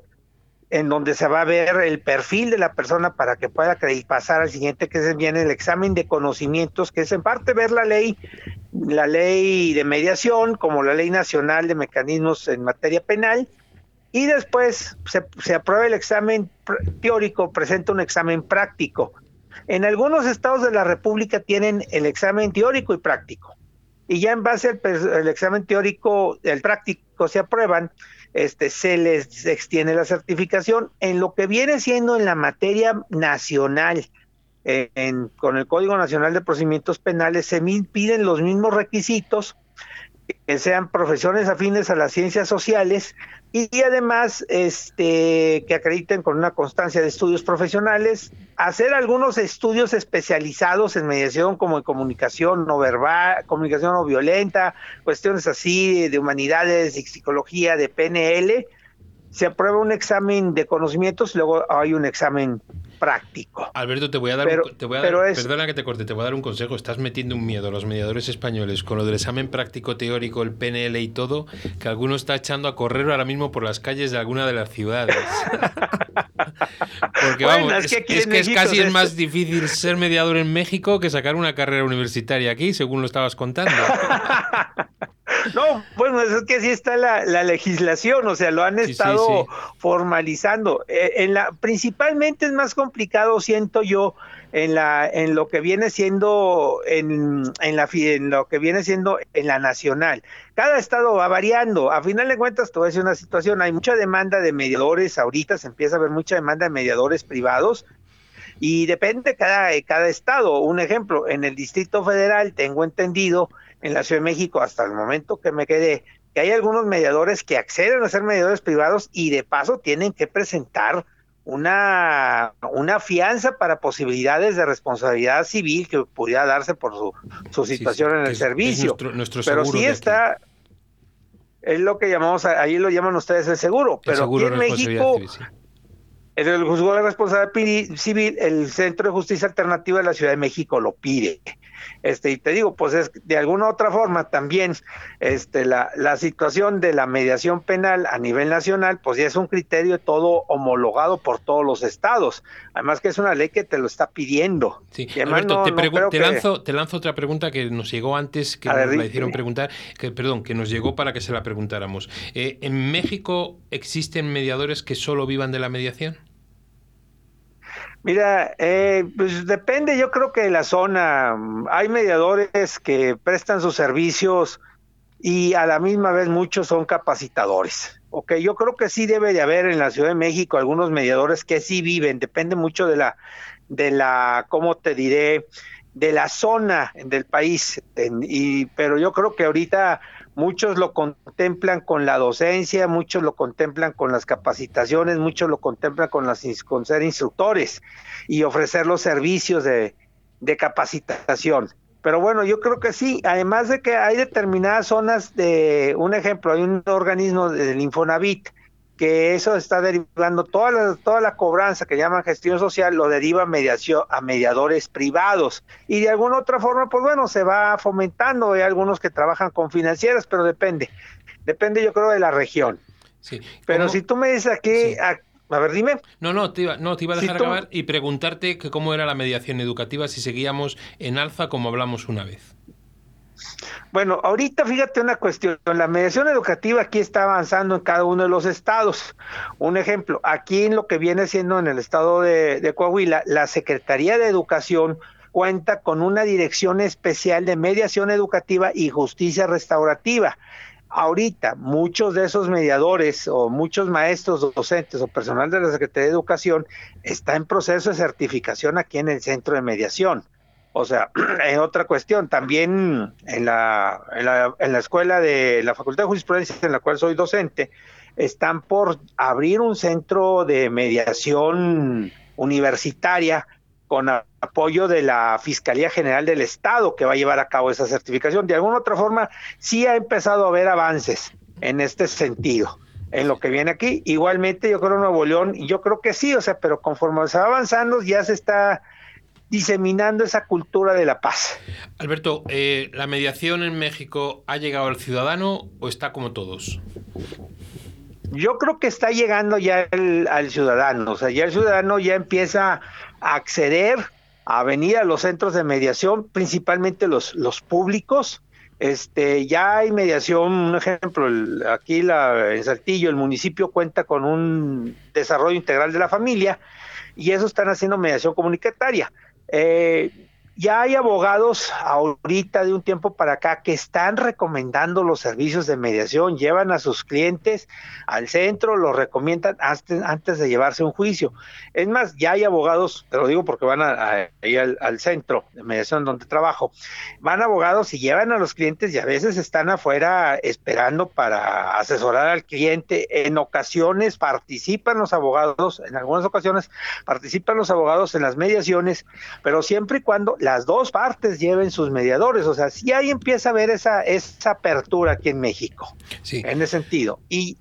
en donde se va a ver el perfil de la persona para que pueda pasar al siguiente, que es bien el examen de conocimientos, que es en parte ver la ley, la ley de mediación, como la ley nacional de mecanismos en materia penal, y después se, se aprueba el examen teórico, presenta un examen práctico. En algunos estados de la República tienen el examen teórico y práctico. Y ya en base al examen teórico, el práctico se aprueban, este, se les extiende la certificación en lo que viene siendo en la materia nacional. con el Código Nacional de Procedimientos Penales se piden los mismos requisitos que sean profesiones afines a las ciencias sociales y, además este, que acrediten con una constancia de estudios profesionales, hacer algunos estudios especializados en mediación como en comunicación no verbal, comunicación no violenta, cuestiones así de humanidades y psicología de PNL, se aprueba un examen de conocimientos luego hay un examen práctico. Alberto, te voy a dar, un, te voy a perdona que te corte, te voy a dar un consejo. Estás metiendo un miedo a los mediadores españoles con lo del examen práctico teórico, el PNL y todo, que alguno está echando a correr ahora mismo por las calles de alguna de las ciudades. Porque vamos, es, que, es, casi es más difícil ser mediador en México que sacar una carrera universitaria aquí, según lo estabas contando. no, bueno, es que sí está la, legislación, o sea, lo han estado formalizando. Eh, en la, principalmente es más complicado, siento yo, en la en lo que viene siendo en, en la en lo que viene siendo en la nacional. Cada estado va variando. A final de cuentas, a decir una situación, hay mucha demanda de mediadores, ahorita se empieza a ver mucha demanda de mediadores privados y depende cada, cada estado. Un ejemplo, en el Distrito Federal tengo entendido, en la Ciudad de México, hasta el momento que me quedé, que hay algunos mediadores que acceden a ser mediadores privados y de paso tienen que presentar una, una fianza para posibilidades de responsabilidad civil que pudiera darse por su, su situación en el servicio. pero sí está, es lo que llamamos, ahí lo llaman ustedes el seguro, pero aquí en México, en el juzgado de responsabilidad civil, el Centro de Justicia Alternativa de la Ciudad de México lo pide. Este, y te digo, pues es de alguna otra forma también este, la, la situación de la mediación penal a nivel nacional, pues ya es un criterio todo homologado por todos los estados. Además que es una ley que te lo está pidiendo. Sí. Alberto, te, lanzo, te lanzo otra pregunta que nos llegó antes, que nos la hicieron preguntar, que, perdón, que nos llegó para que se la preguntáramos. Eh, ¿En México existen mediadores que solo vivan de la mediación? Mira, eh, pues depende, yo creo que de la zona. Hay mediadores que prestan sus servicios y a la misma vez muchos son capacitadores. Ok, yo creo que sí debe de haber en la Ciudad de México algunos mediadores que sí viven, depende mucho de la, de la, ¿cómo te diré? de la zona del país, y, pero yo creo que ahorita muchos lo contemplan con la docencia, muchos lo contemplan con las capacitaciones, muchos lo contemplan con, las, con ser instructores y ofrecer los servicios de, de capacitación. Pero bueno, yo creo que sí, además de que hay determinadas zonas de, un ejemplo, hay un organismo del Infonavit que eso está derivando toda la, toda la cobranza que llaman gestión social lo deriva a mediación a mediadores privados. Y de alguna otra forma pues bueno se va fomentando. Hay algunos que trabajan con financieras pero depende. Depende yo creo de la región. Sí. Pero si tú me dices aquí a, ver dime. No no te iba no te iba a dejar acabar y preguntarte que cómo era la mediación educativa si seguíamos en alza como hablamos una vez bueno, ahorita fíjate una cuestión, la mediación educativa aquí está avanzando en cada uno de los estados. Un ejemplo, aquí en lo que viene siendo en el estado de, Coahuila, la Secretaría de Educación cuenta con una dirección especial de mediación educativa y justicia restaurativa. Ahorita, muchos de esos mediadores o muchos maestros, docentes o personal de la Secretaría de Educación está en proceso de certificación aquí en el centro de mediación. O sea, en otra cuestión, también en la, en la, en la escuela de la Facultad de Jurisprudencia, en la cual soy docente, están por abrir un centro de mediación universitaria con apoyo de la Fiscalía General del Estado que va a llevar a cabo esa certificación. De alguna otra forma, sí ha empezado a haber avances en este sentido en lo que viene aquí. Igualmente, yo creo Nuevo León, yo creo que sí, o sea, pero conforme se va avanzando, ya se está diseminando esa cultura de la paz. Alberto, eh, ¿la mediación en México ha llegado al ciudadano o está como todos? Yo creo que está llegando ya al ciudadano, o sea, ya el ciudadano ya empieza a acceder a venir a los centros de mediación, principalmente los, los públicos. Este, ya hay mediación, un ejemplo, aquí la, en Saltillo el municipio cuenta con un desarrollo integral de la familia y eso están haciendo mediación comunitaria. Eh, ya hay abogados ahorita de un tiempo para acá que están recomendando los servicios de mediación, llevan a sus clientes al centro, los recomiendan antes, de llevarse un juicio. Es más, ya hay abogados, te lo digo porque van a, al, centro de mediación donde trabajo, van abogados y llevan a los clientes y a veces están afuera esperando para asesorar al cliente. En ocasiones participan los abogados, en algunas ocasiones participan los abogados en las mediaciones, pero siempre y cuando las dos partes lleven sus mediadores. O sea, si ahí empieza a haber esa, esa apertura aquí en México. Sí. En ese sentido. Y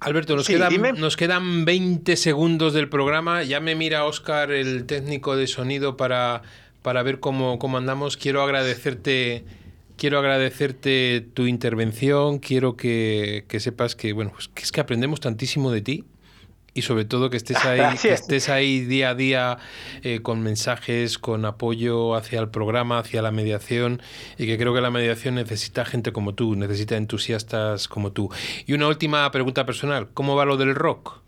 Alberto, nos, quedan, nos quedan 20 segundos del programa. Ya me mira Oscar, el técnico de sonido, para, para ver cómo, cómo andamos. Quiero agradecerte. Quiero agradecerte tu intervención. Quiero que, que sepas que, bueno, pues que es que aprendemos tantísimo de ti y sobre todo que estés ahí, que estés ahí día a día eh, con mensajes, con apoyo hacia el programa, hacia la mediación y que creo que la mediación necesita gente como tú, necesita entusiastas como tú. Y una última pregunta personal, ¿cómo va lo del rock?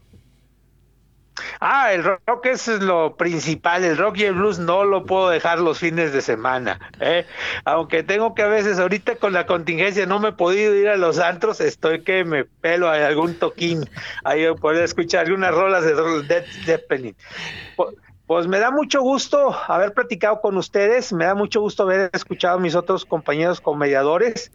Ah, el rock es lo principal, el rock y el blues no lo puedo dejar los fines de semana, ¿eh? aunque tengo que a veces, ahorita con la contingencia no me he podido ir a los antros, estoy que me pelo a algún toquín, ahí poder escuchar algunas rolas de Dead Zeppelin. Pues me da mucho gusto haber platicado con ustedes, me da mucho gusto haber escuchado a mis otros compañeros comediadores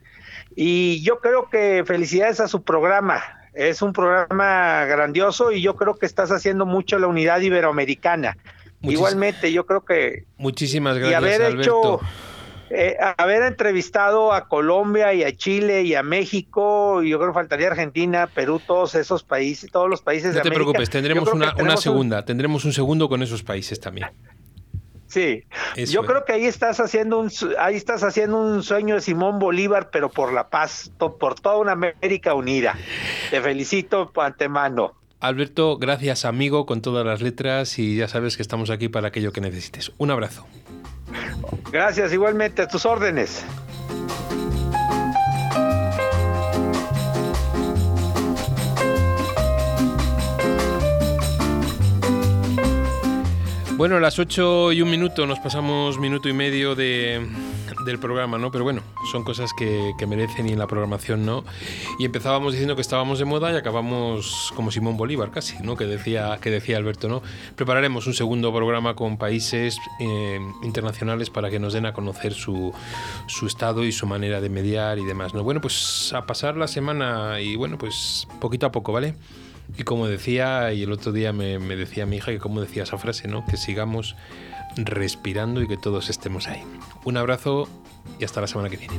y yo creo que felicidades a su programa. Es un programa grandioso y yo creo que estás haciendo mucho la unidad iberoamericana. Igualmente, yo creo que... Muchísimas gracias, y haber Hecho, eh, haber entrevistado a Colombia y a Chile y a México, y yo creo que faltaría Argentina, Perú, todos esos países, todos los países no te preocupes, tendremos una, una segunda, tendremos un segundo con esos países también. Sí, yo creo que ahí estás haciendo un ahí estás haciendo un sueño de Simón Bolívar, pero por la paz, por toda una América unida. Te felicito por antemano. Alberto, gracias amigo con todas las letras y ya sabes que estamos aquí para aquello que necesites. Un abrazo. Gracias igualmente a tus órdenes. Bueno, a las 8 y un minuto nos pasamos minuto y medio de, del programa, ¿no? Pero bueno, son cosas que, merecen y en la programación no. Y empezábamos diciendo que estábamos de moda y acabamos como Simón Bolívar casi, ¿no? Que decía, que decía Alberto, ¿no? Prepararemos un segundo programa con países eh, internacionales para que nos den a conocer su, su estado y su manera de mediar y demás, ¿no? Bueno, pues a pasar la semana y bueno, pues poquito a poco, ¿vale? Y como decía, y el otro día me, decía mi hija que como decía esa frase, ¿no? Que sigamos respirando y que todos estemos ahí. Un abrazo y hasta la semana que viene.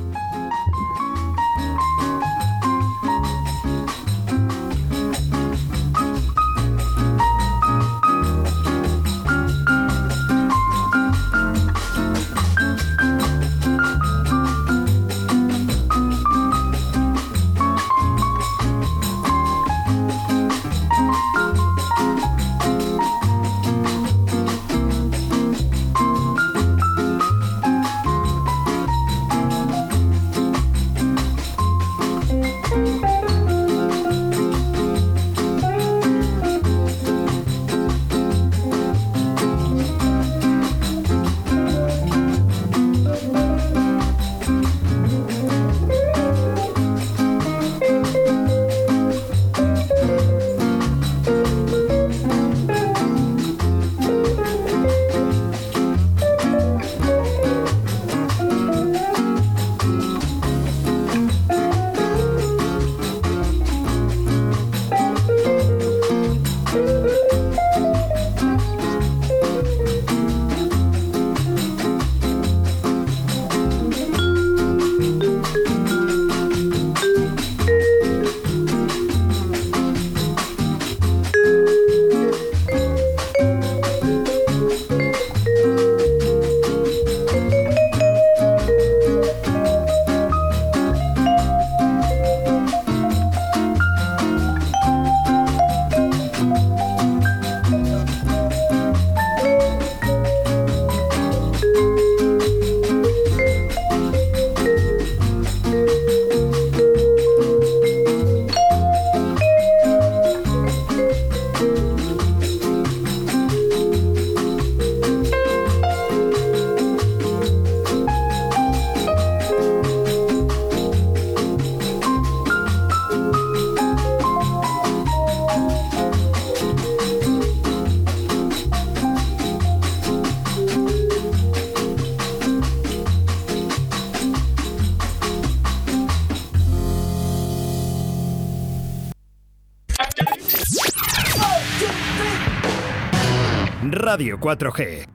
Radio 4G.